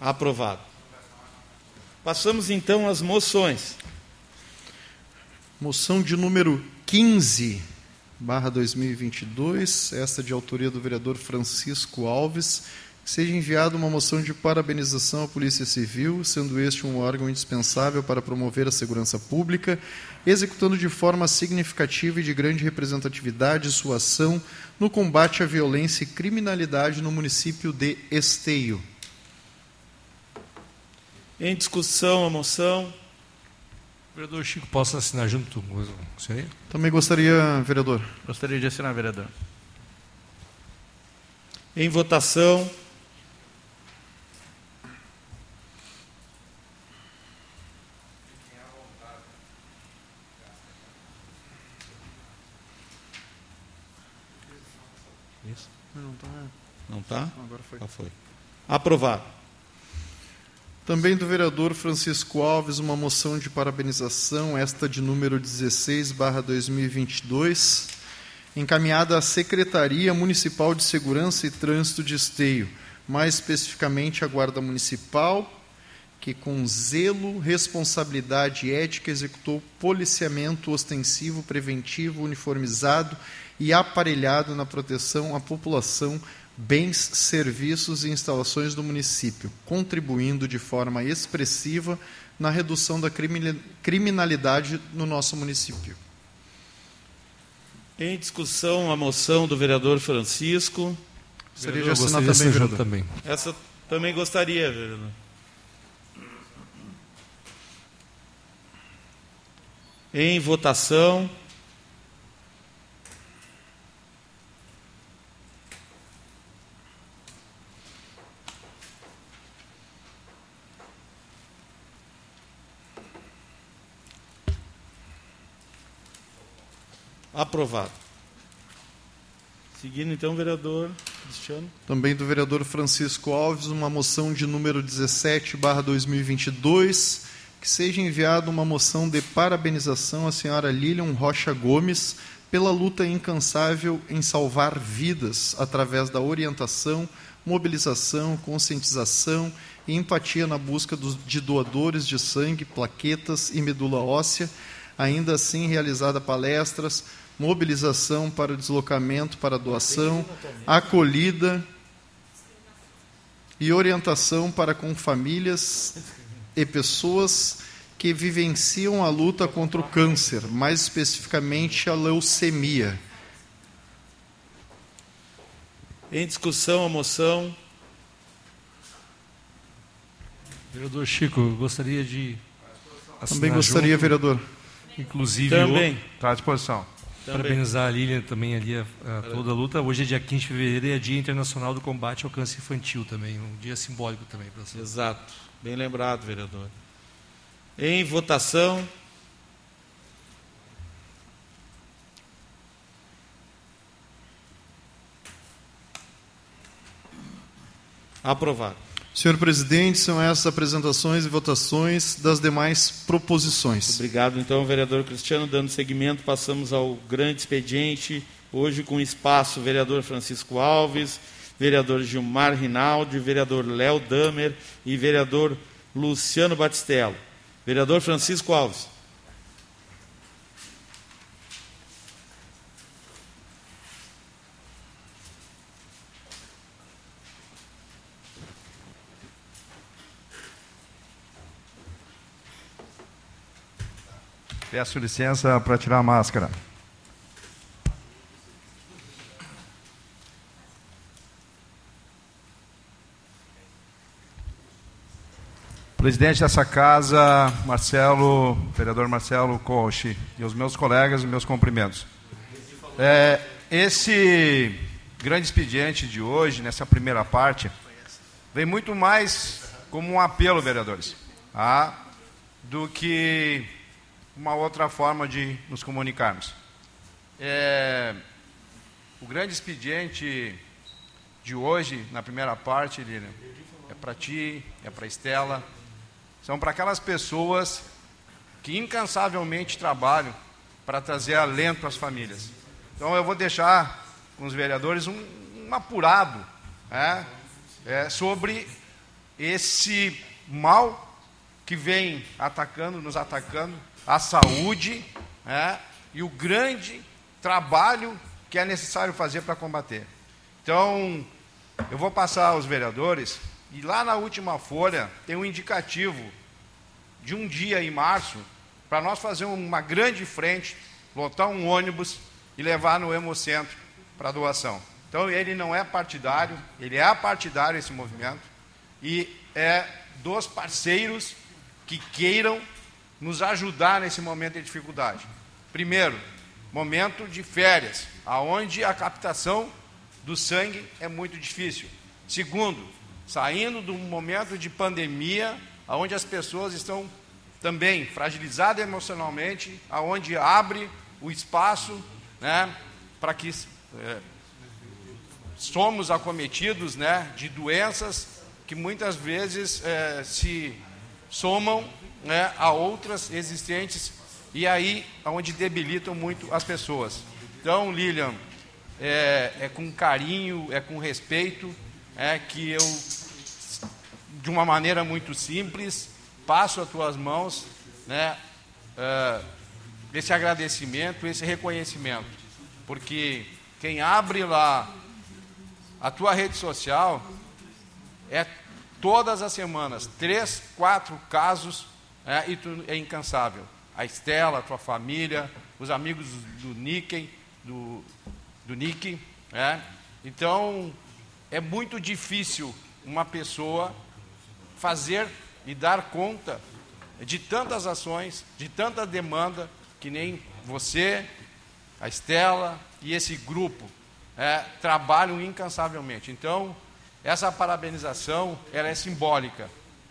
Aprovado. Passamos então às moções. Moção de número 15, barra 2022, esta de autoria do vereador Francisco Alves, seja enviada uma moção de parabenização à Polícia Civil, sendo este um órgão indispensável para promover a segurança pública, executando de forma significativa e de grande representatividade sua ação no combate à violência e criminalidade no município de Esteio. Em discussão a moção. Vereador Chico, posso assinar junto com o senhor? Também gostaria, vereador. Gostaria de assinar, vereador. Em votação. Não está. Não está? Agora foi. Já foi. Aprovado. Também do vereador Francisco Alves, uma moção de parabenização, esta de número 16, barra 2022, encaminhada à Secretaria Municipal de Segurança e Trânsito de Esteio, mais especificamente a Guarda Municipal, que com zelo, responsabilidade e ética executou policiamento ostensivo, preventivo, uniformizado e aparelhado na proteção à população, bens, serviços e instalações do município, contribuindo de forma expressiva na redução da criminalidade no nosso município. Em discussão, a moção do vereador Francisco. Gostaria de assinar também, vereador. também. Essa também gostaria, vereador. Em votação. Aprovado. Seguindo então, vereador Cristiano. Também do vereador Francisco Alves, uma moção de número 17, barra 2022, que seja enviada uma moção de parabenização à senhora Lilian Rocha Gomes pela luta incansável em salvar vidas através da orientação, mobilização, conscientização e empatia na busca de doadores de sangue, plaquetas e medula óssea, ainda assim realizada palestras, mobilização para deslocamento para doação, acolhida e orientação para com famílias e pessoas que vivenciam a luta contra o câncer, mais especificamente a leucemia. Em discussão, a moção. Vereador Chico, gostaria de. Também gostaria, junto, vereador. Inclusive, Também. Está à disposição. Também. Parabenizar a Lilian também ali, a, a toda a luta. Hoje é dia 15 de fevereiro e é Dia Internacional do Combate ao Câncer Infantil também. Um dia simbólico também para você. Exato. Bem lembrado, vereador. Em votação. Aprovado. Senhor presidente, são essas apresentações e votações das demais proposições. Obrigado, então, vereador Cristiano. Dando seguimento, passamos ao grande expediente. Hoje, com espaço, vereador Francisco Alves, vereador Gilmar Rinaldi, vereador Léo Damer e vereador Luciano Batistello. Vereador Francisco Alves. Peço licença para tirar a máscara. Presidente dessa casa, Marcelo, vereador Marcelo Coche, e os meus colegas, meus cumprimentos. É, esse grande expediente de hoje, nessa primeira parte, vem muito mais como um apelo, vereadores, a, do que uma outra forma de nos comunicarmos. É, o grande expediente de hoje, na primeira parte, Lilian, é para ti, é para Estela, são para aquelas pessoas que incansavelmente trabalham para trazer alento para as famílias. Então eu vou deixar com os vereadores um, um apurado é, é, sobre esse mal que vem atacando, nos atacando, a saúde é, e o grande trabalho que é necessário fazer para combater. Então, eu vou passar aos vereadores e lá na última folha tem um indicativo de um dia em março para nós fazer uma grande frente, lotar um ônibus e levar no Hemocentro para doação. Então ele não é partidário, ele é apartidário esse movimento e é dos parceiros que queiram nos ajudar nesse momento de dificuldade. Primeiro, momento de férias, aonde a captação do sangue é muito difícil. Segundo, saindo de um momento de pandemia, onde as pessoas estão também fragilizadas emocionalmente, aonde abre o espaço né, para que é, somos acometidos né, de doenças que muitas vezes é, se somam né, a outras existentes e aí onde debilitam muito as pessoas. Então, Lilian, é, é com carinho, é com respeito é que eu, de uma maneira muito simples, passo às tuas mãos né, uh, esse agradecimento, esse reconhecimento. Porque quem abre lá a tua rede social é todas as semanas, três, quatro casos, é, e tu é incansável. A Estela, a tua família, os amigos do Nick, do, do Nick. É. Então, é muito difícil uma pessoa fazer e dar conta de tantas ações, de tanta demanda, que nem você, a Estela e esse grupo é, trabalham incansavelmente. Então, essa parabenização ela é simbólica,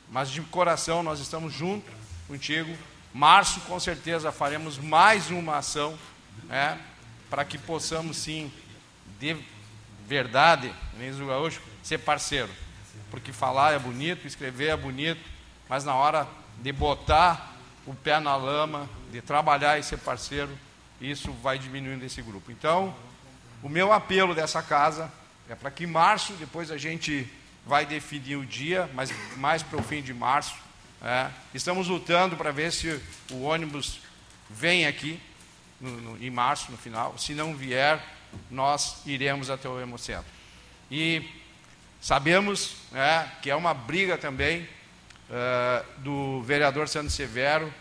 mas de coração nós estamos juntos contigo. Março, com certeza, faremos mais uma ação é, para que possamos, sim, de verdade, nem gaúcho, ser parceiro. Porque falar é bonito, escrever é bonito, mas na hora de botar o pé na lama, de trabalhar e ser parceiro, isso vai diminuindo esse grupo. Então, o meu apelo dessa casa é para que em março, depois a gente vai definir o dia, mas mais para o fim de março. É, estamos lutando para ver se o ônibus vem aqui no, no, em março, no final. Se não vier, nós iremos até o Hemocentro. E sabemos é, que é uma briga também é, do vereador Santos Severo,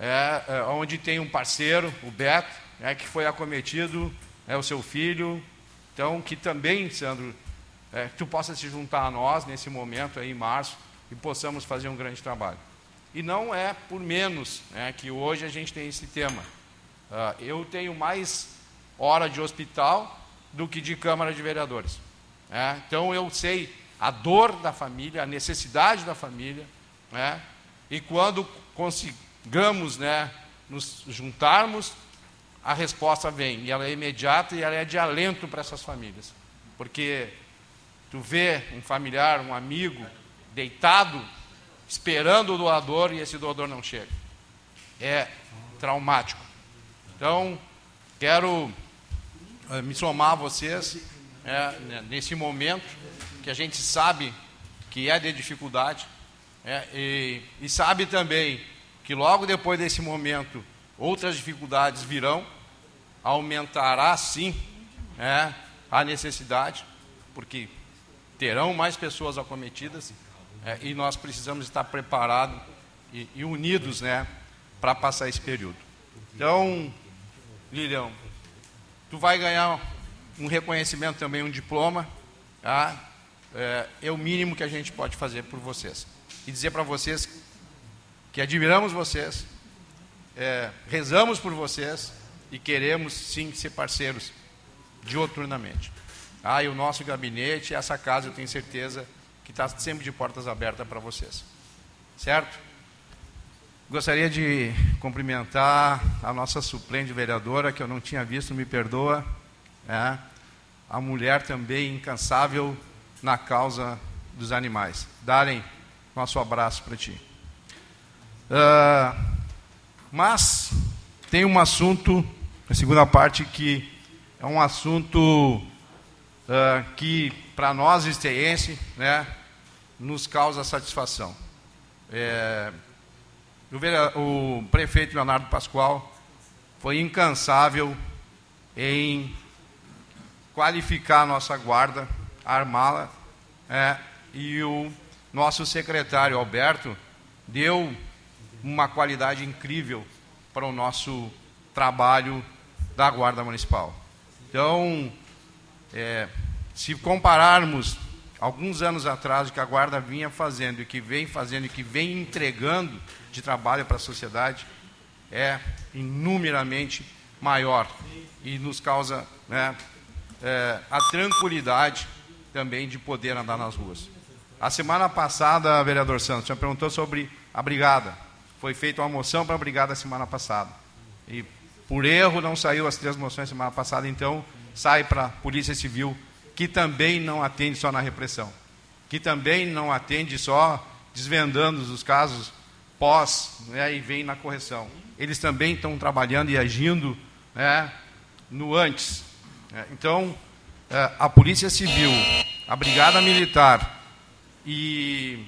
é, onde tem um parceiro, o Beto, é, que foi acometido, é o seu filho, então, que também, Sandro, é, tu possa se juntar a nós nesse momento aí em março e possamos fazer um grande trabalho. E não é por menos né, que hoje a gente tem esse tema. Uh, eu tenho mais hora de hospital do que de Câmara de Vereadores. É, então eu sei a dor da família, a necessidade da família, né, e quando consigamos né, nos juntarmos a resposta vem, e ela é imediata e ela é de alento para essas famílias. Porque tu vê um familiar, um amigo, deitado, esperando o doador e esse doador não chega. É traumático. Então, quero uh, me somar a vocês é, nesse momento que a gente sabe que é de dificuldade é, e, e sabe também que logo depois desse momento outras dificuldades virão aumentará sim é, a necessidade, porque terão mais pessoas acometidas é, e nós precisamos estar preparados e, e unidos né, para passar esse período. Então, Lilian, tu vai ganhar um reconhecimento também, um diploma, tá? é, é o mínimo que a gente pode fazer por vocês. E dizer para vocês que admiramos vocês, é, rezamos por vocês e queremos sim ser parceiros dioturnamente. Ah, e o nosso gabinete, essa casa, eu tenho certeza que está sempre de portas abertas para vocês. Certo? Gostaria de cumprimentar a nossa suplente vereadora, que eu não tinha visto, me perdoa. É, a mulher também incansável na causa dos animais. Darem nosso abraço para ti. Uh, mas tem um assunto a segunda parte que é um assunto uh, que para nós esteense, né, nos causa satisfação. É, o, o prefeito Leonardo Pascoal foi incansável em qualificar a nossa guarda, armá-la, é, e o nosso secretário Alberto deu uma qualidade incrível para o nosso trabalho da Guarda Municipal. Então, é, se compararmos alguns anos atrás o que a Guarda vinha fazendo e que vem fazendo e que vem entregando de trabalho para a sociedade, é inumeramente maior e nos causa né, é, a tranquilidade também de poder andar nas ruas. A semana passada, vereador Santos, já perguntou sobre a brigada. Foi feita uma moção para a brigada semana passada. E por erro não saiu as três moções semana passada, então sai para a Polícia Civil, que também não atende só na repressão, que também não atende só desvendando os casos pós né, e vem na correção. Eles também estão trabalhando e agindo né, no antes. É, então, é, a Polícia Civil, a Brigada Militar e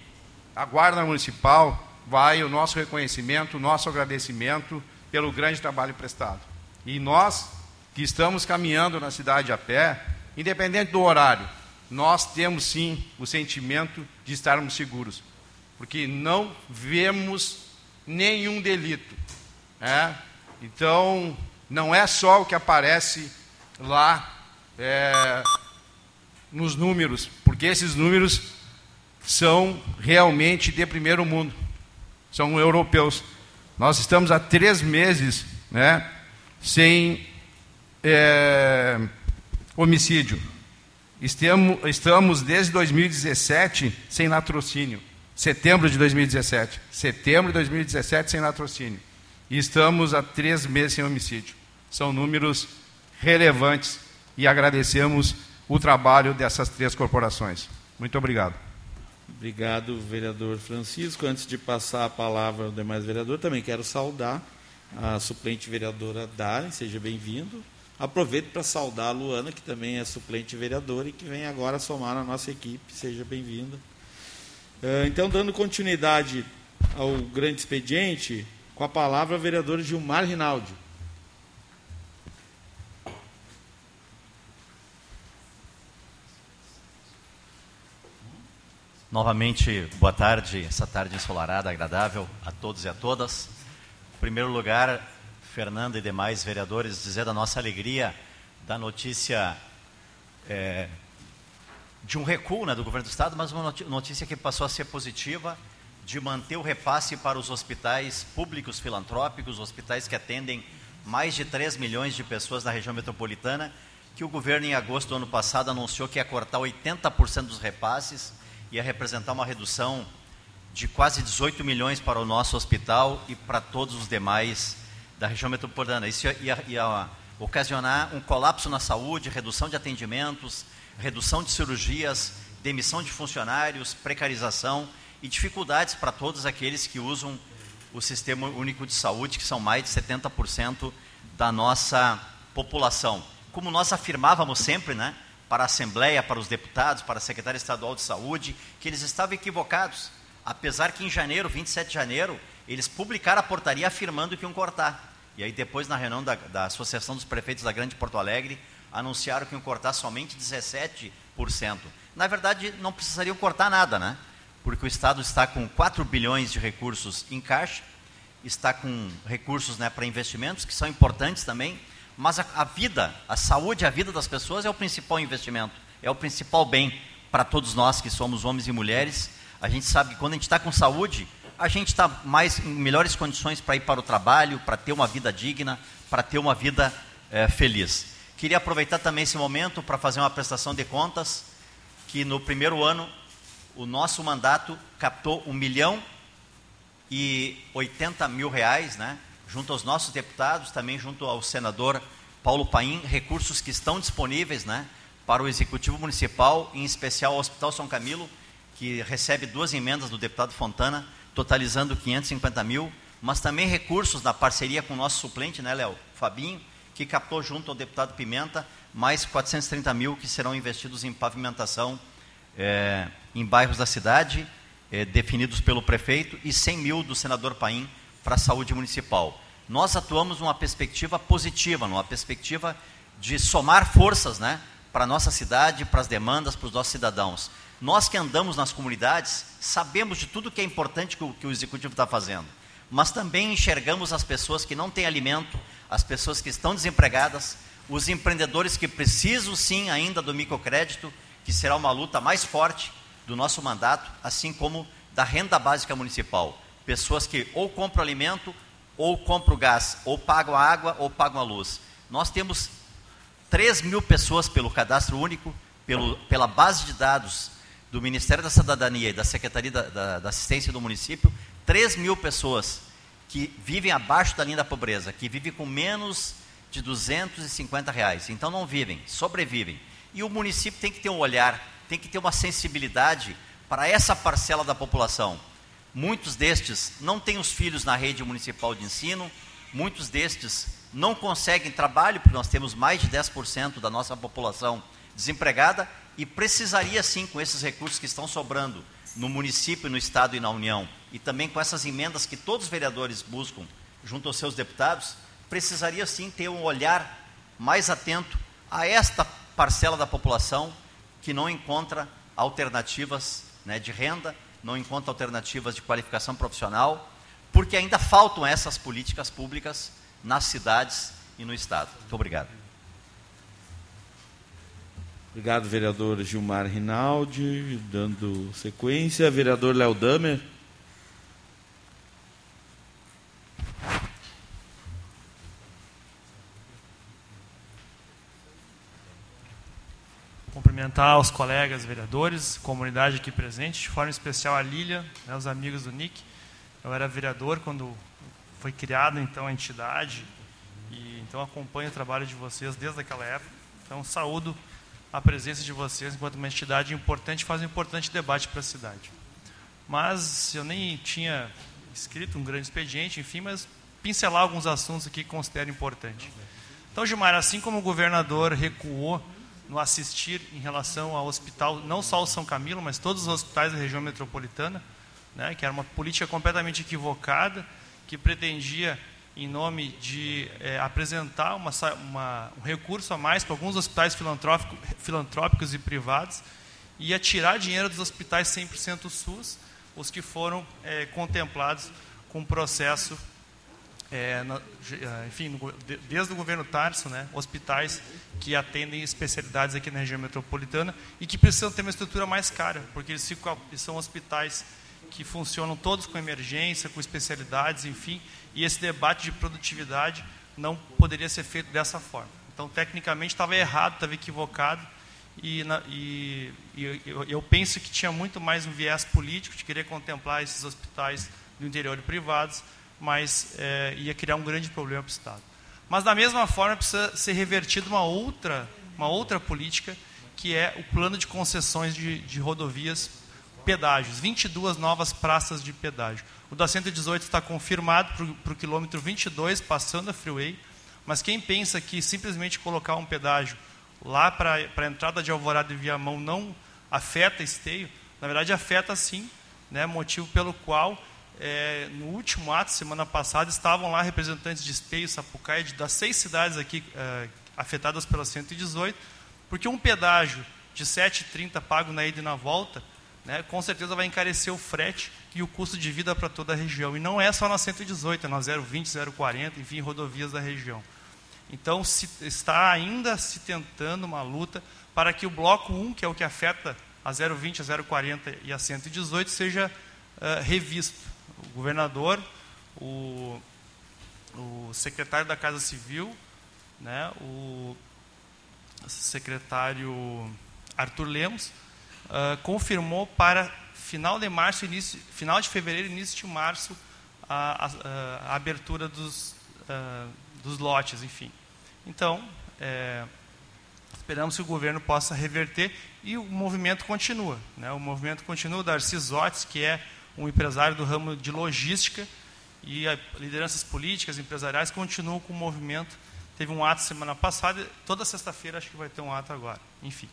a Guarda Municipal, vai o nosso reconhecimento, o nosso agradecimento pelo grande trabalho prestado. E nós, que estamos caminhando na cidade a pé, independente do horário, nós temos sim o sentimento de estarmos seguros, porque não vemos nenhum delito. Né? Então, não é só o que aparece lá é, nos números, porque esses números são realmente de primeiro mundo, são europeus. Nós estamos há três meses né, sem é, homicídio. Estamos, estamos desde 2017 sem latrocínio. Setembro de 2017. Setembro de 2017 sem latrocínio. E estamos há três meses sem homicídio. São números relevantes e agradecemos o trabalho dessas três corporações. Muito obrigado. Obrigado, vereador Francisco. Antes de passar a palavra ao demais vereador, também quero saudar a suplente vereadora Daren, seja bem-vindo. Aproveito para saudar a Luana, que também é suplente vereadora e que vem agora somar na nossa equipe. Seja bem-vinda. Eh, então, dando continuidade ao grande expediente, com a palavra o vereador Gilmar Rinaldi. Novamente, boa tarde, essa tarde ensolarada, agradável a todos e a todas. Em primeiro lugar, Fernando e demais vereadores, dizer da nossa alegria da notícia é, de um recuo né, do governo do Estado, mas uma notícia que passou a ser positiva, de manter o repasse para os hospitais públicos filantrópicos, hospitais que atendem mais de 3 milhões de pessoas na região metropolitana, que o governo, em agosto do ano passado, anunciou que ia cortar 80% dos repasses ia representar uma redução de quase 18 milhões para o nosso hospital e para todos os demais da região metropolitana. Isso ia, ia, ocasionar um colapso na saúde, redução de atendimentos, redução de cirurgias, demissão de funcionários, precarização e dificuldades para todos aqueles que usam o Sistema Único de Saúde, que são mais de 70% da nossa população. Como nós afirmávamos sempre, né? Para a Assembleia, para os deputados, para a Secretaria Estadual de Saúde, que eles estavam equivocados. Apesar que em janeiro, 27 de janeiro, eles publicaram a portaria afirmando que iam cortar. E aí depois, na reunião da, da Associação dos Prefeitos da Grande Porto Alegre, anunciaram que iam cortar somente 17%. Na verdade, não precisariam cortar nada, né? Porque o Estado está com 4 bilhões de recursos em caixa, está com recursos né, para investimentos, que são importantes também, mas a, a vida, a saúde, a vida das pessoas é o principal investimento, é o principal bem para todos nós que somos homens e mulheres. A gente sabe que quando a gente está com saúde, a gente está mais em melhores condições para ir para o trabalho, para ter uma vida digna, para ter uma vida é, feliz. Queria aproveitar também esse momento para fazer uma prestação de contas, que no primeiro ano o nosso mandato captou um milhão e 80 mil reais, né? Junto aos nossos deputados, também junto ao senador Paulo Paim, recursos que estão disponíveis né, para o Executivo Municipal, em especial o Hospital São Camilo, que recebe duas emendas do deputado Fontana, totalizando 550 mil, mas também recursos da parceria com o nosso suplente, né, Léo? Fabinho, que captou junto ao deputado Pimenta mais 430 mil que serão investidos em pavimentação é, em bairros da cidade, é, definidos pelo prefeito, e 100 mil do senador Paim para a saúde municipal. Nós atuamos numa perspectiva positiva, numa perspectiva de somar forças né, para a nossa cidade, para as demandas, para os nossos cidadãos. Nós que andamos nas comunidades, sabemos de tudo que é importante que o, que o executivo está fazendo, mas também enxergamos as pessoas que não têm alimento, as pessoas que estão desempregadas, os empreendedores que precisam sim ainda do microcrédito, que será uma luta mais forte do nosso mandato, assim como da renda básica municipal pessoas que ou compram alimento, ou compram gás, ou pagam a água, ou pagam a luz. Nós temos 3 mil pessoas pelo cadastro único, pelo, pela base de dados do Ministério da Cidadania e da Secretaria da, da, da Assistência do município, 3 mil pessoas que vivem abaixo da linha da pobreza, que vivem com menos de 250 reais. Então não vivem, sobrevivem. E o município tem que ter um olhar, tem que ter uma sensibilidade para essa parcela da população. Muitos destes não têm os filhos na rede municipal de ensino, muitos destes não conseguem trabalho, porque nós temos mais de 10% da nossa população desempregada, e precisaria sim, com esses recursos que estão sobrando no município, no Estado e na União, e também com essas emendas que todos os vereadores buscam junto aos seus deputados, precisaria sim ter um olhar mais atento a esta parcela da população que não encontra alternativas né, de renda, não encontra alternativas de qualificação profissional, porque ainda faltam essas políticas públicas nas cidades e no Estado. Muito obrigado. Obrigado, vereador Gilmar Rinaldi. Dando sequência, vereador Léo Damer. Cumprimentar os colegas vereadores, comunidade aqui presente, de forma especial a Lília, né, os amigos do NIC. Eu era vereador quando foi criada então a entidade e então acompanho o trabalho de vocês desde aquela época. Então saúdo a presença de vocês enquanto uma entidade importante faz um importante debate para a cidade. Mas eu nem tinha escrito um grande expediente, enfim, mas pincelar alguns assuntos aqui que considero importante. Então, Gilmar, assim como o governador recuou no assistir em relação ao hospital, não só o São Camilo, mas todos os hospitais da região metropolitana, né, que era uma política completamente equivocada, que pretendia em nome de é, apresentar uma, uma, um recurso a mais para alguns hospitais filantrópico, filantrópicos e privados e a tirar dinheiro dos hospitais 100% SUS, os que foram é, contemplados com o processo, é, na, enfim, no, desde o governo Tarso, né, hospitais que atendem especialidades aqui na região metropolitana e que precisam ter uma estrutura mais cara, porque eles, ficam, são hospitais que funcionam todos com emergência, com especialidades, enfim, e esse debate de produtividade não poderia ser feito dessa forma. Então, tecnicamente, estava errado, estava equivocado, e, na, e, e eu, eu, penso que tinha muito mais um viés político de querer contemplar esses hospitais do interior e privados, mas é, ia criar um grande problema para o Estado. Mas, da mesma forma, precisa ser revertida uma outra, uma outra política, que é o plano de concessões de, de rodovias pedágios, 22 novas praças de pedágio. O da 118 está confirmado para o quilômetro 22, passando a freeway, mas quem pensa que simplesmente colocar um pedágio lá para a entrada de Alvorada e Viamão não afeta esteio, na verdade afeta sim, né, motivo pelo qual é, no último ato, semana passada, estavam lá representantes de Esteio, Sapucaia, das seis cidades aqui é, afetadas pela 118, porque um pedágio de 7,30 pago na ida e na volta né, com certeza vai encarecer o frete e o custo de vida para toda a região. E não é só na 118, é na 020, 040, enfim, rodovias da região. Então, se, está ainda se tentando uma luta para que o bloco 1, que é o que afeta a 020, a 040 e a 118, seja uh, revisto. O governador, o, o secretário da Casa Civil, né, o secretário Arthur Lemos, uh, confirmou para final de março, início, final de fevereiro, início de março, a, a, a abertura dos, uh, dos lotes, enfim. Então, é, esperamos que o governo possa reverter e o movimento continua. Né? O movimento continua. O Darcy Zotes, que é um empresário do ramo de logística, e lideranças políticas, empresariais, continuam com o movimento. Teve um ato semana passada, toda sexta-feira acho que vai ter um ato agora. Enfim.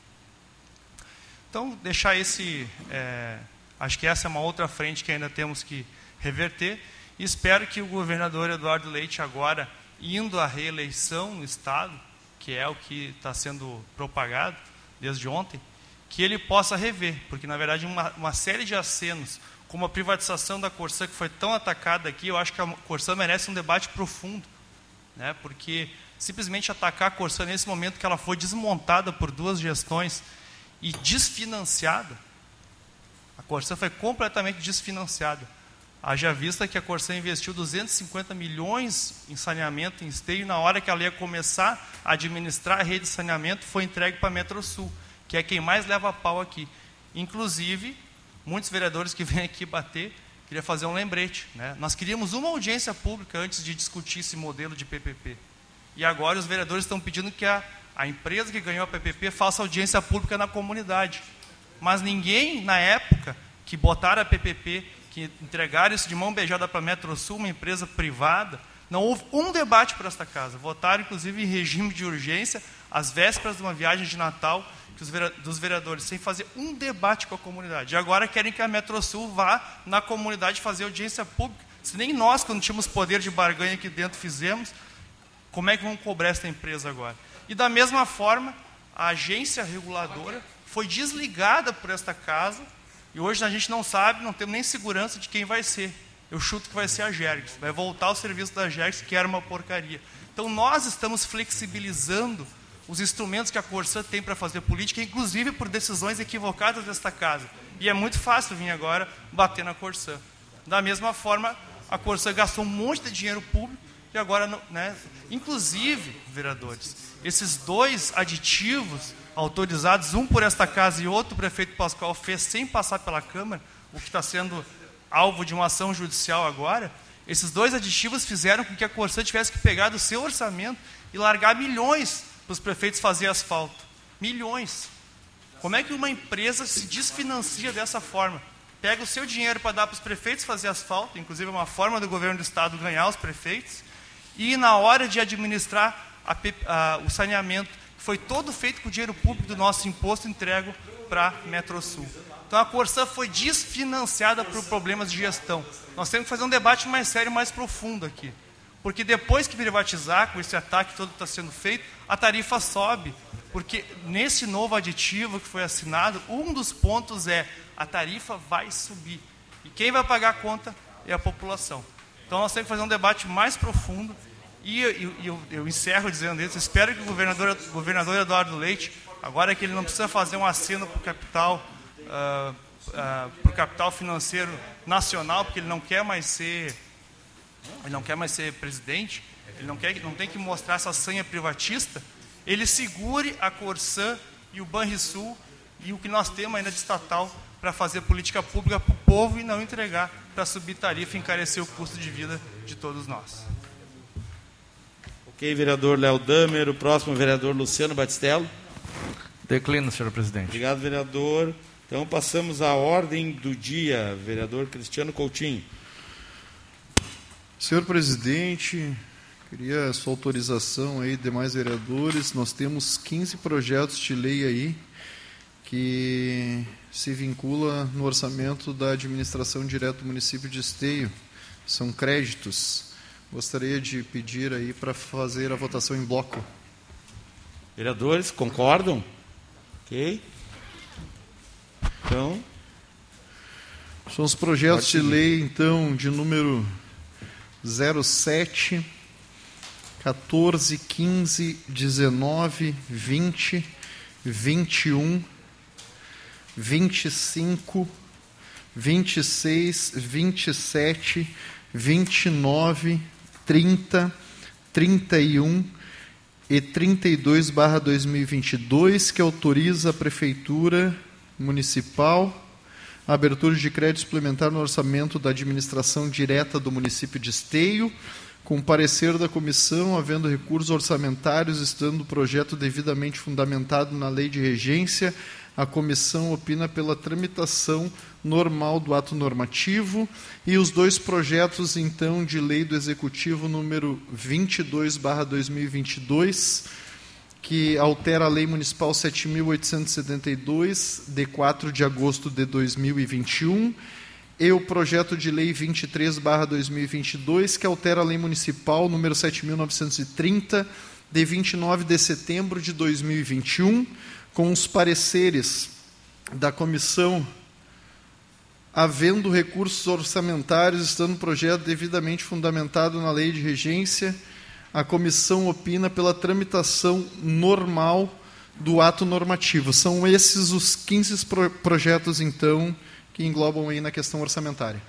Então, deixar esse. É, acho que essa é uma outra frente que ainda temos que reverter. E espero que o governador Eduardo Leite, agora indo à reeleição no Estado, que é o que está sendo propagado desde ontem, que ele possa rever, porque na verdade uma, uma série de acenos, como a privatização da Corsã, que foi tão atacada aqui, eu acho que a Corsã merece um debate profundo, né? porque simplesmente atacar a Corsã nesse momento que ela foi desmontada por duas gestões e desfinanciada. A Corsã foi completamente desfinanciada. Haja vista que a Corsã investiu 250 milhões em saneamento em esteio na hora que ela ia começar a administrar a rede de saneamento foi entregue para a Metrosul, que é quem mais leva pau aqui. Inclusive, muitos vereadores que vêm aqui bater, queria fazer um lembrete. Né? Nós queríamos uma audiência pública antes de discutir esse modelo de PPP. E agora os vereadores estão pedindo que a a empresa que ganhou a PPP faça audiência pública na comunidade. Mas ninguém, na época, que botaram a PPP, que entregaram isso de mão beijada para a Metrosul, uma empresa privada, não houve um debate para esta casa. Votaram, inclusive, em regime de urgência, às vésperas de uma viagem de Natal, dos vereadores, sem fazer um debate com a comunidade. E agora querem que a Metrosul vá na comunidade fazer audiência pública. Se nem nós, quando tínhamos poder de barganha aqui dentro, fizemos, como é que vão cobrar esta empresa agora? E da mesma forma, a agência reguladora foi desligada por esta casa e hoje a gente não sabe, não temos nem segurança de quem vai ser. Eu chuto que vai ser a Gergs. Vai voltar ao serviço da Gergs, que era uma porcaria. Então nós estamos flexibilizando os instrumentos que a Corsã tem para fazer política, inclusive por decisões equivocadas desta casa. E é muito fácil vir agora bater na Corsã. Da mesma forma, a Corsã gastou um monte de dinheiro público e agora, né, inclusive, vereadores, esses dois aditivos autorizados, um por esta casa e outro o prefeito Pascoal fez sem passar pela Câmara, o que está sendo alvo de uma ação judicial agora, esses dois aditivos fizeram com que a Corsã tivesse que pegar do seu orçamento e largar milhões para os prefeitos fazer asfalto. Milhões. Como é que uma empresa se desfinancia dessa forma? Pega o seu dinheiro para dar para os prefeitos fazer asfalto, inclusive é uma forma do governo do estado ganhar os prefeitos, e na hora de administrar a, a, o saneamento, foi todo feito com o dinheiro público do nosso imposto entregue para Metrosul. Então a Corsã foi desfinanciada por problemas de gestão. Nós temos que fazer um debate mais sério, mais profundo aqui. Porque depois que privatizar, com esse ataque todo que está sendo feito, a tarifa sobe. Porque nesse novo aditivo que foi assinado, um dos pontos é a tarifa vai subir. E quem vai pagar a conta é a população. Então nós temos que fazer um debate mais profundo. E eu, eu, eu encerro dizendo isso. Espero que o governador, governador Eduardo Leite, agora que ele não precisa fazer um aceno para o capital uh, ah, uh, ah, para o capital financeiro nacional, porque ele não quer mais ser, ele não quer mais ser presidente, ele não quer, não tem que mostrar essa sanha privatista. Ele segure a Corsã e o Banrisul e o que nós temos ainda de estatal para fazer política pública para o povo e não entregar para subir tarifa e encarecer o custo de vida de todos nós. Ok, vereador Léo Damer. O próximo vereador Luciano Batistello. Declino, senhor presidente. Obrigado, vereador. Então passamos à ordem do dia, vereador Cristiano Coutinho. Senhor presidente, queria sua autorização aí, demais vereadores. Nós temos 15 projetos de lei aí que se vincula no orçamento da administração direta do município de Esteio. São créditos. Gostaria de pedir aí para fazer a votação em bloco. Vereadores, concordam? Ok. Então. São os projetos de lei, então, de número 07, 14, 15, 19, 20, 21, 25, 26, 27, 29, 30, 31 e 32 barra 2022, que autoriza a Prefeitura municipal, a abertura de crédito suplementar no orçamento da administração direta do município de Esteio, com parecer da comissão, havendo recursos orçamentários, estando o projeto devidamente fundamentado na lei de regência, a comissão opina pela tramitação normal do ato normativo. E os dois projetos, então, de lei do Executivo número 22/2022 que altera a Lei Municipal 7.872, de 4 de agosto de 2021, e o projeto de Lei 23-2022, que altera a Lei Municipal número 7.930, de 29 de setembro de 2021, com os pareceres da comissão havendo recursos orçamentários, estando o projeto devidamente fundamentado na lei de regência, a comissão opina pela tramitação normal do ato normativo. São esses os 15 pro projetos, então, que englobam aí na questão orçamentária.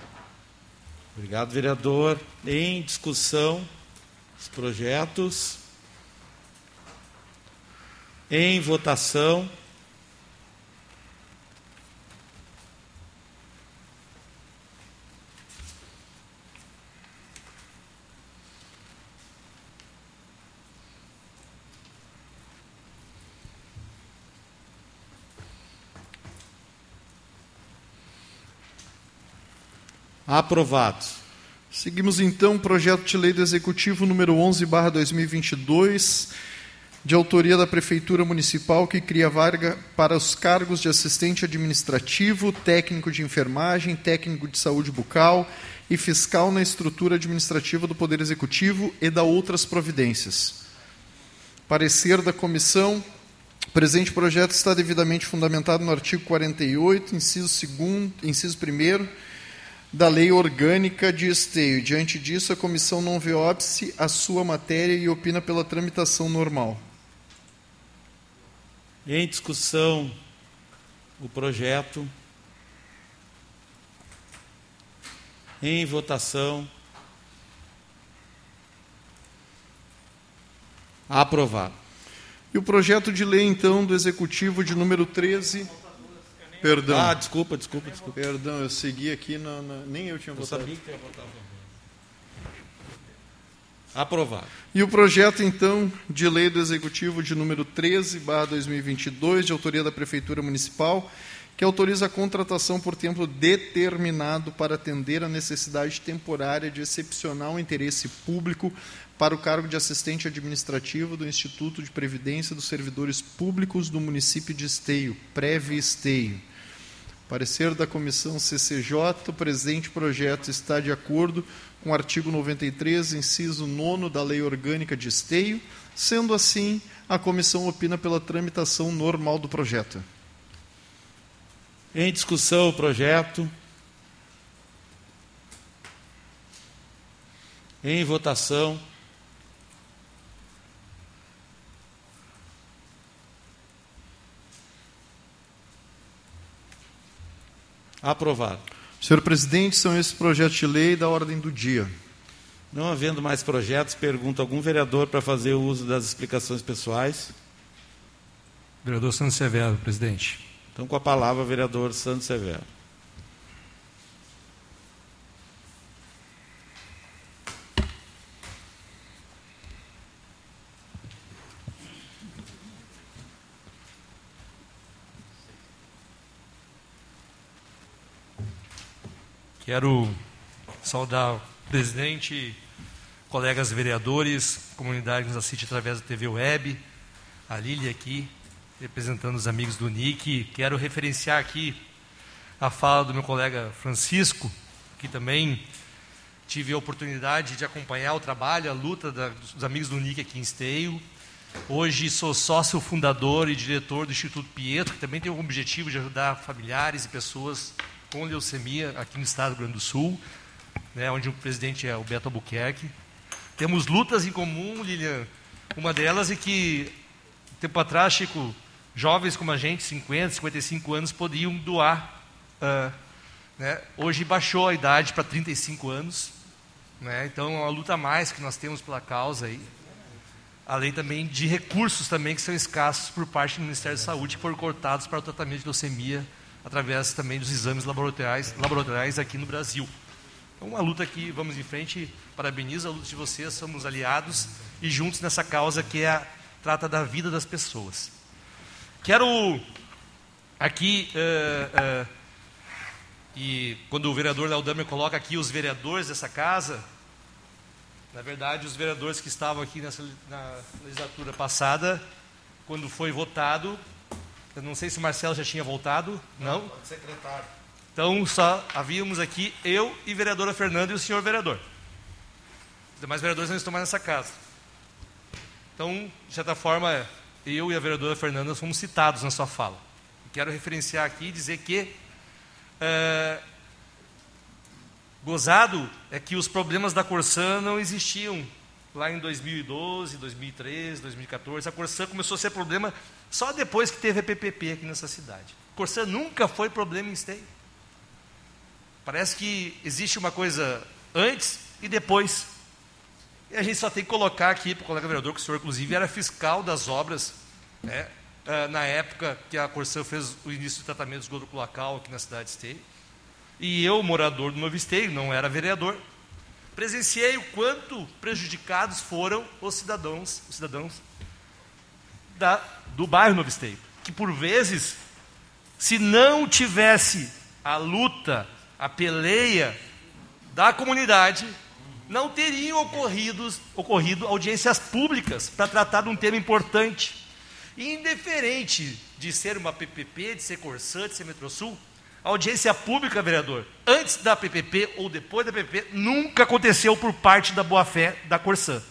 Obrigado, vereador. Em discussão, os projetos. Em votação. Aprovado. Seguimos então o projeto de lei do Executivo número 11/2022, de autoria da Prefeitura Municipal, que cria vaga para os cargos de assistente administrativo, técnico de enfermagem, técnico de saúde bucal e fiscal na estrutura administrativa do Poder Executivo e da outras providências. Parecer da comissão. O presente projeto está devidamente fundamentado no artigo 48, inciso 2 inciso 1 da Lei Orgânica de Esteio. Diante disso, a comissão não vê óbice a sua matéria e opina pela tramitação normal. Em discussão, o projeto. Em votação. Aprovado. E o projeto de lei, então, do Executivo de número 13. Perdão. Ah, desculpa, desculpa, desculpa. Perdão, eu segui aqui, na, na- nem eu tinha Eu votado. sabia que tu ia votar a favor. Aprovado. E o projeto, então, de lei do Executivo de número 13, barra 2022, de autoria da Prefeitura Municipal, que autoriza a contratação por tempo determinado para atender a necessidade temporária de excepcional interesse público para o cargo de assistente administrativo do Instituto de Previdência dos Servidores Públicos do município de Esteio, Preve-Esteio. Parecer da Comissão CCJ, o presente projeto está de acordo com o artigo 93, inciso 9 da Lei Orgânica de Esteio. Sendo assim, a comissão opina pela tramitação normal do projeto. Em discussão, o projeto. Em votação. Aprovado. Senhor presidente, são esses projetos de lei da ordem do dia. Não havendo mais projetos, pergunto a algum vereador para fazer o uso das explicações pessoais. Vereador Santos Severo, presidente. Então, com a palavra, vereador Santos Severo. Quero saudar o presidente, colegas vereadores, comunidade que nos assiste através da TV Web, a Lília aqui, representando os amigos do NIC. Quero referenciar aqui a fala do meu colega Francisco, que também tive a oportunidade de acompanhar o trabalho, a luta da- dos amigos do NIC aqui em Esteio. Hoje sou sócio fundador e diretor do Instituto Pietro, que também tem o objetivo de ajudar familiares e pessoas com leucemia aqui no estado do Rio Grande do Sul, né, onde o presidente é o Beto Albuquerque. Temos lutas em comum, Lilian. Uma delas é que, tempo atrás, Chico, jovens como a gente, 50, 55 anos, podiam doar. ah, né? Hoje baixou a idade para 35 anos. Né? Então, é uma luta a mais que nós temos pela causa aí. Além também de recursos também que são escassos por parte do Ministério da Saúde, que foram cortados para o tratamento de leucemia, através também dos exames laboratoriais, laboratoriais aqui no Brasil. Então, uma luta que vamos em frente. Parabenizo a luta de vocês, somos aliados e juntos nessa causa que é a trata da vida das pessoas. Quero aqui, eh, eh, e quando o vereador Léo Damer coloca aqui os vereadores dessa casa, na verdade, os vereadores que estavam aqui nessa, na legislatura passada, quando foi votado, eu não sei se o Marcelo já tinha voltado, não? Secretário. Então, só havíamos aqui eu e vereadora Fernanda e o senhor vereador. Os demais vereadores não estão mais nessa casa. Então, de certa forma, eu e a vereadora Fernanda fomos citados na sua fala. Quero referenciar aqui e dizer que é, gozado é que os problemas da Corsã não existiam lá em 2012, 2013, 2014. A Corsã começou a ser problema só depois que teve a PPP aqui nessa cidade. Corsã nunca foi problema em Esteio. Parece que existe uma coisa antes e depois. E a gente só tem que colocar aqui para o colega vereador, que o senhor, inclusive, era fiscal das obras, né, ah, na época que a Corsã fez o início do tratamento de esgoto cloacal aqui na cidade de Esteio. E eu, morador do Novo Esteio, não era vereador, presenciei o quanto prejudicados foram os cidadãos, os cidadãos da, do bairro Novo Esteio. Que, por vezes, se não tivesse a luta, a peleia da comunidade, não teriam ocorrido, ocorrido audiências públicas para tratar de um tema importante. E indiferente de ser uma PPP, de ser Corsã, de ser Metrosul, audiência pública, vereador, antes da PPP ou depois da PPP, nunca aconteceu por parte da boa-fé da Corsã.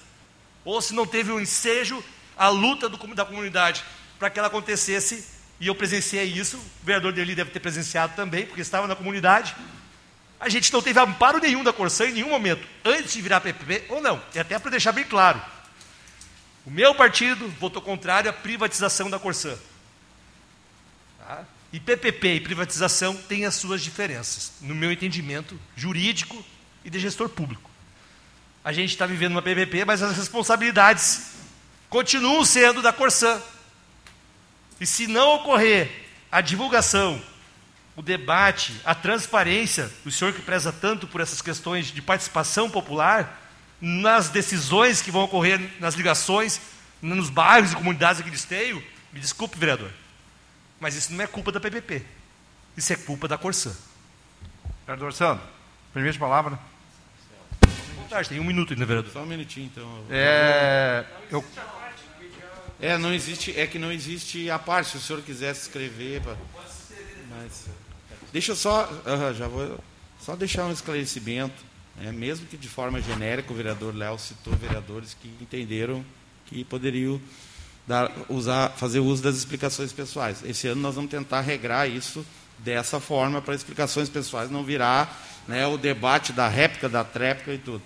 Ou se não teve um ensejo, a luta do, da comunidade para que ela acontecesse, e eu presenciei isso, o vereador dele deve ter presenciado também, porque estava na comunidade, a gente não teve amparo nenhum da Corsã em nenhum momento, antes de virar PPP ou não. E até para deixar bem claro, o meu partido votou contrário à privatização da Corsã. Tá? E PPP e privatização têm as suas diferenças, no meu entendimento jurídico e de gestor público. A gente está vivendo uma PPP, mas as responsabilidades continuam sendo da Corsã. E se não ocorrer a divulgação o debate, a transparência, o senhor que preza tanto por essas questões de participação popular, nas decisões que vão ocorrer nas ligações, nos bairros e comunidades aqui de Esteio, me desculpe, vereador, mas isso não é culpa da PPP, isso é culpa da Corsã. Vereador Sandro, permite a palavra? Boa tarde, tem um minuto ainda, vereador. Só um minutinho, então. É, eu... é, não existe, é que não existe a parte, se o senhor quisesse escrever... Pra... Mas... Deixa eu só, uh, já vou só deixar um esclarecimento, né? mesmo que de forma genérica, o vereador Léo citou vereadores que entenderam que poderiam dar, usar, fazer uso das explicações pessoais. Esse ano nós vamos tentar regrar isso dessa forma para explicações pessoais não virar né, o debate da réplica, da tréplica e tudo.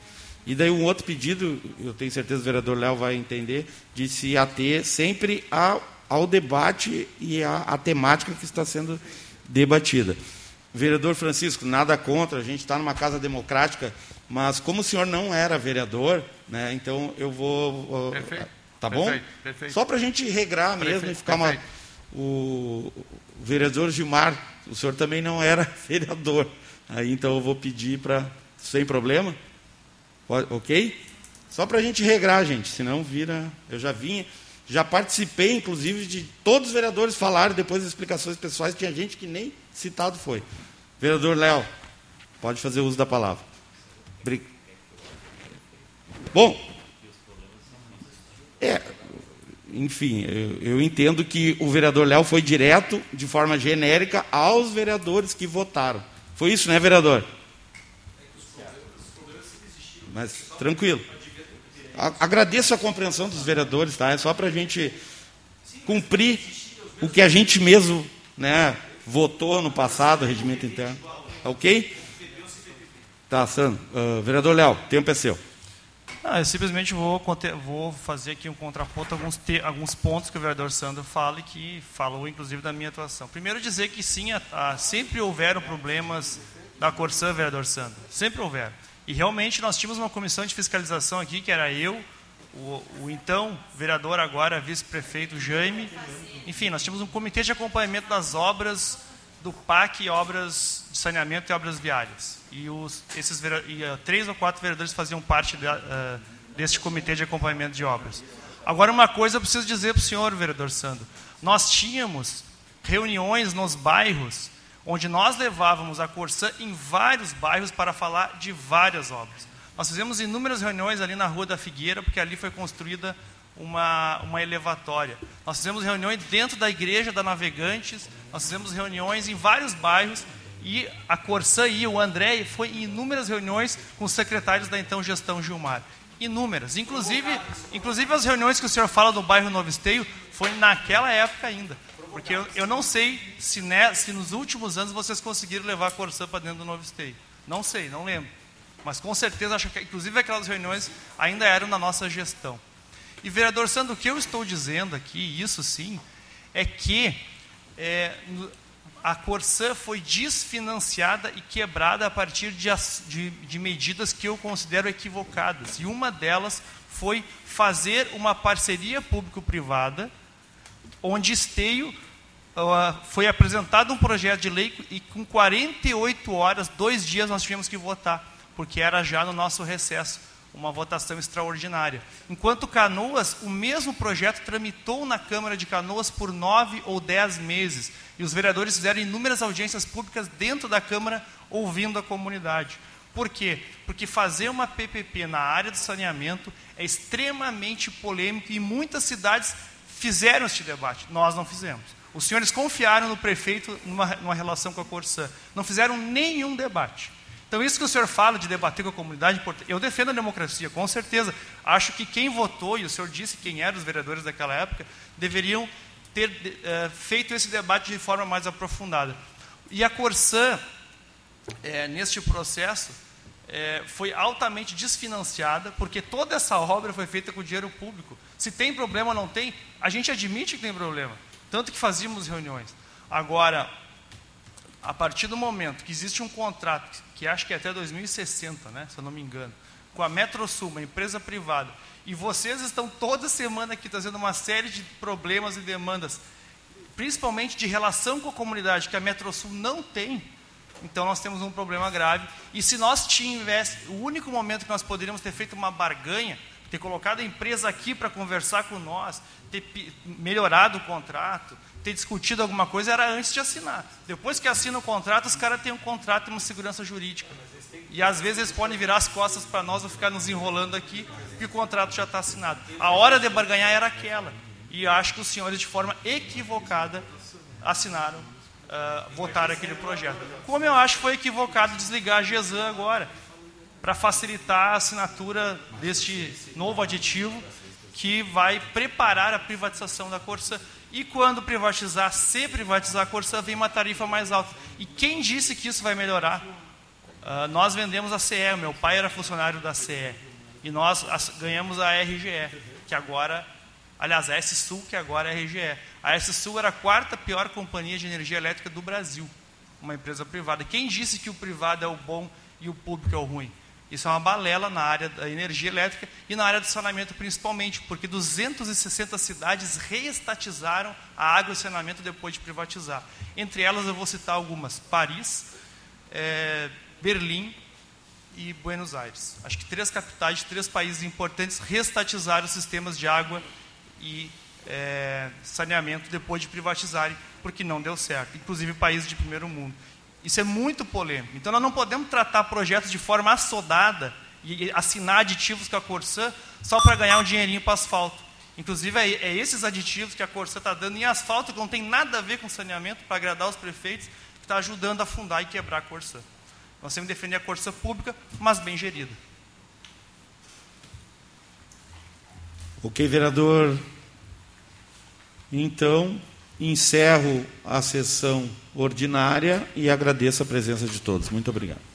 E daí um outro pedido, eu tenho certeza que o vereador Léo vai entender, de se ater sempre ao, ao debate e à temática que está sendo debatida. Vereador Francisco, nada contra, a gente está numa casa democrática, mas como o senhor não era vereador, né, então eu vou. Perfeito. Tá bom? Perfeito, perfeito. Só para a gente regrar mesmo Perfeito, e ficar uma. o vereador Gilmar, o senhor também não era [LAUGHS] vereador. Aí então eu vou pedir para. Sem problema? Ok? Só para a gente regrar, gente, senão vira. Eu já vinha. Já participei, inclusive, de todos os vereadores falarem depois das explicações pessoais, tinha gente que nem citado foi. Vereador Léo, pode fazer uso da palavra. Bri- Bom, é, enfim, eu, eu entendo que o vereador Léo foi direto, de forma genérica, aos vereadores que votaram. Foi isso, né, vereador? Mas tranquilo. Agradeço a compreensão dos vereadores, tá? É só para a gente cumprir o que a gente mesmo né, votou no passado, regimento interno. Tá ok? Tá, Sandro. Ah, vereador Léo, tempo é seu. Não, eu simplesmente vou, vou fazer aqui um contraponto alguns, alguns pontos que o vereador Sandro fala e que falou, inclusive, da minha atuação. Primeiro, dizer que sim, a- a- sempre houveram problemas da Corsã, vereador Sandro. Sempre houveram. E realmente nós tínhamos uma comissão de fiscalização aqui, que era eu, o, o então vereador, agora vice-prefeito Jaime. Enfim, nós tínhamos um comitê de acompanhamento das obras do PAC, obras de saneamento e obras viárias. E, os, esses e, eh, três ou quatro vereadores faziam parte da, eh, deste comitê de acompanhamento de obras. Agora, uma coisa eu preciso dizer para o senhor, vereador Sandro. Nós tínhamos reuniões nos bairros onde nós levávamos a Corsã em vários bairros para falar de várias obras. Nós fizemos inúmeras reuniões ali na Rua da Figueira, porque ali foi construída uma, uma elevatória. Nós fizemos reuniões dentro da igreja da Navegantes, nós fizemos reuniões em vários bairros e a Corsã e o André foi em inúmeras reuniões com os secretários da então gestão Gilmar. Inúmeras. Inclusive, inclusive as reuniões que o senhor fala do bairro Novo Esteio foi naquela época ainda. Porque eu, eu não sei se, se nos últimos anos vocês conseguiram levar a Corsã para dentro do Novo Esteio. Não sei, não lembro. Mas com certeza, acho que inclusive aquelas reuniões ainda eram na nossa gestão. E, vereador Sandro, o que eu estou dizendo aqui, isso sim, é que é, a Corsã foi desfinanciada e quebrada a partir de, de- de medidas que eu considero equivocadas. E uma delas foi fazer uma parceria público-privada, onde Esteio ah, foi apresentado um projeto de lei e com 48 horas, dois dias, nós tivemos que votar, porque era já no nosso recesso uma votação extraordinária. Enquanto Canoas, o mesmo projeto tramitou na Câmara de Canoas por nove ou dez meses. E os vereadores fizeram inúmeras audiências públicas dentro da Câmara, ouvindo a comunidade. Por quê? Porque fazer uma PPP na área do saneamento é extremamente polêmico e muitas cidades fizeram este debate. Nós não fizemos. Os senhores confiaram no prefeito numa, numa relação com a Corsã. Não fizeram nenhum debate. Então, isso que o senhor fala de debater com a comunidade, eu defendo a democracia, com certeza. Acho que quem votou, e o senhor disse quem eram os vereadores daquela época, deveriam ter uh, feito esse debate de forma mais aprofundada. E a Corsã, é, neste processo, é, foi altamente desfinanciada, porque toda essa obra foi feita com dinheiro público. Se tem problema ou não tem, a gente admite que tem problema. Tanto que fazíamos reuniões. Agora, a partir do momento que existe um contrato, que acho que é até 2060, né, se eu não me engano, com a Metrosul, uma empresa privada, e vocês estão toda semana aqui trazendo uma série de problemas e demandas, principalmente de relação com a comunidade, que a Metrosul não tem, então nós temos um problema grave. E se nós tivéssemos, o único momento que nós poderíamos ter feito uma barganha, ter colocado a empresa aqui para conversar com nós, ter melhorado o contrato, ter discutido alguma coisa, era antes de assinar. Depois que assina o contrato, os caras têm um contrato e uma segurança jurídica. E às vezes eles podem virar as costas para nós ou ficar nos enrolando aqui, porque o contrato já está assinado. A hora de barganhar era aquela. E acho que os senhores, de forma equivocada, assinaram, uh, votaram aquele projeto. Como eu acho que foi equivocado desligar a GESAN agora para facilitar a assinatura deste novo aditivo que vai preparar a privatização da Corsa. E quando privatizar, se privatizar a Corsa, vem uma tarifa mais alta. E quem disse que isso vai melhorar? Uh, nós vendemos a CE, meu pai era funcionário da CE. E nós ganhamos a RGE, que agora, aliás, a S-Sul, que agora é a RGE. A S-Sul era a quarta pior companhia de energia elétrica do Brasil, uma empresa privada. Quem disse que o privado é o bom e o público é o ruim? Isso é uma balela na área da energia elétrica e na área do saneamento principalmente, porque 260 cidades reestatizaram a água e saneamento depois de privatizar. Entre elas eu vou citar algumas: Paris, é, Berlim e Buenos Aires. Acho que três capitais de três países importantes reestatizaram os sistemas de água e é, saneamento depois de privatizarem, porque não deu certo. Inclusive países de primeiro mundo. Isso é muito polêmico. Então, nós não podemos tratar projetos de forma assodada e assinar aditivos com a Corsã só para ganhar um dinheirinho para asfalto. Inclusive, é, é, esses aditivos que a Corsã está dando em asfalto, que não tem nada a ver com saneamento, para agradar os prefeitos, que está ajudando a afundar e quebrar a Corsã. Nós temos que defender a Corsã pública, mas bem gerida. Ok, vereador. Então, encerro a sessão ordinária e agradeço a presença de todos. Muito obrigado.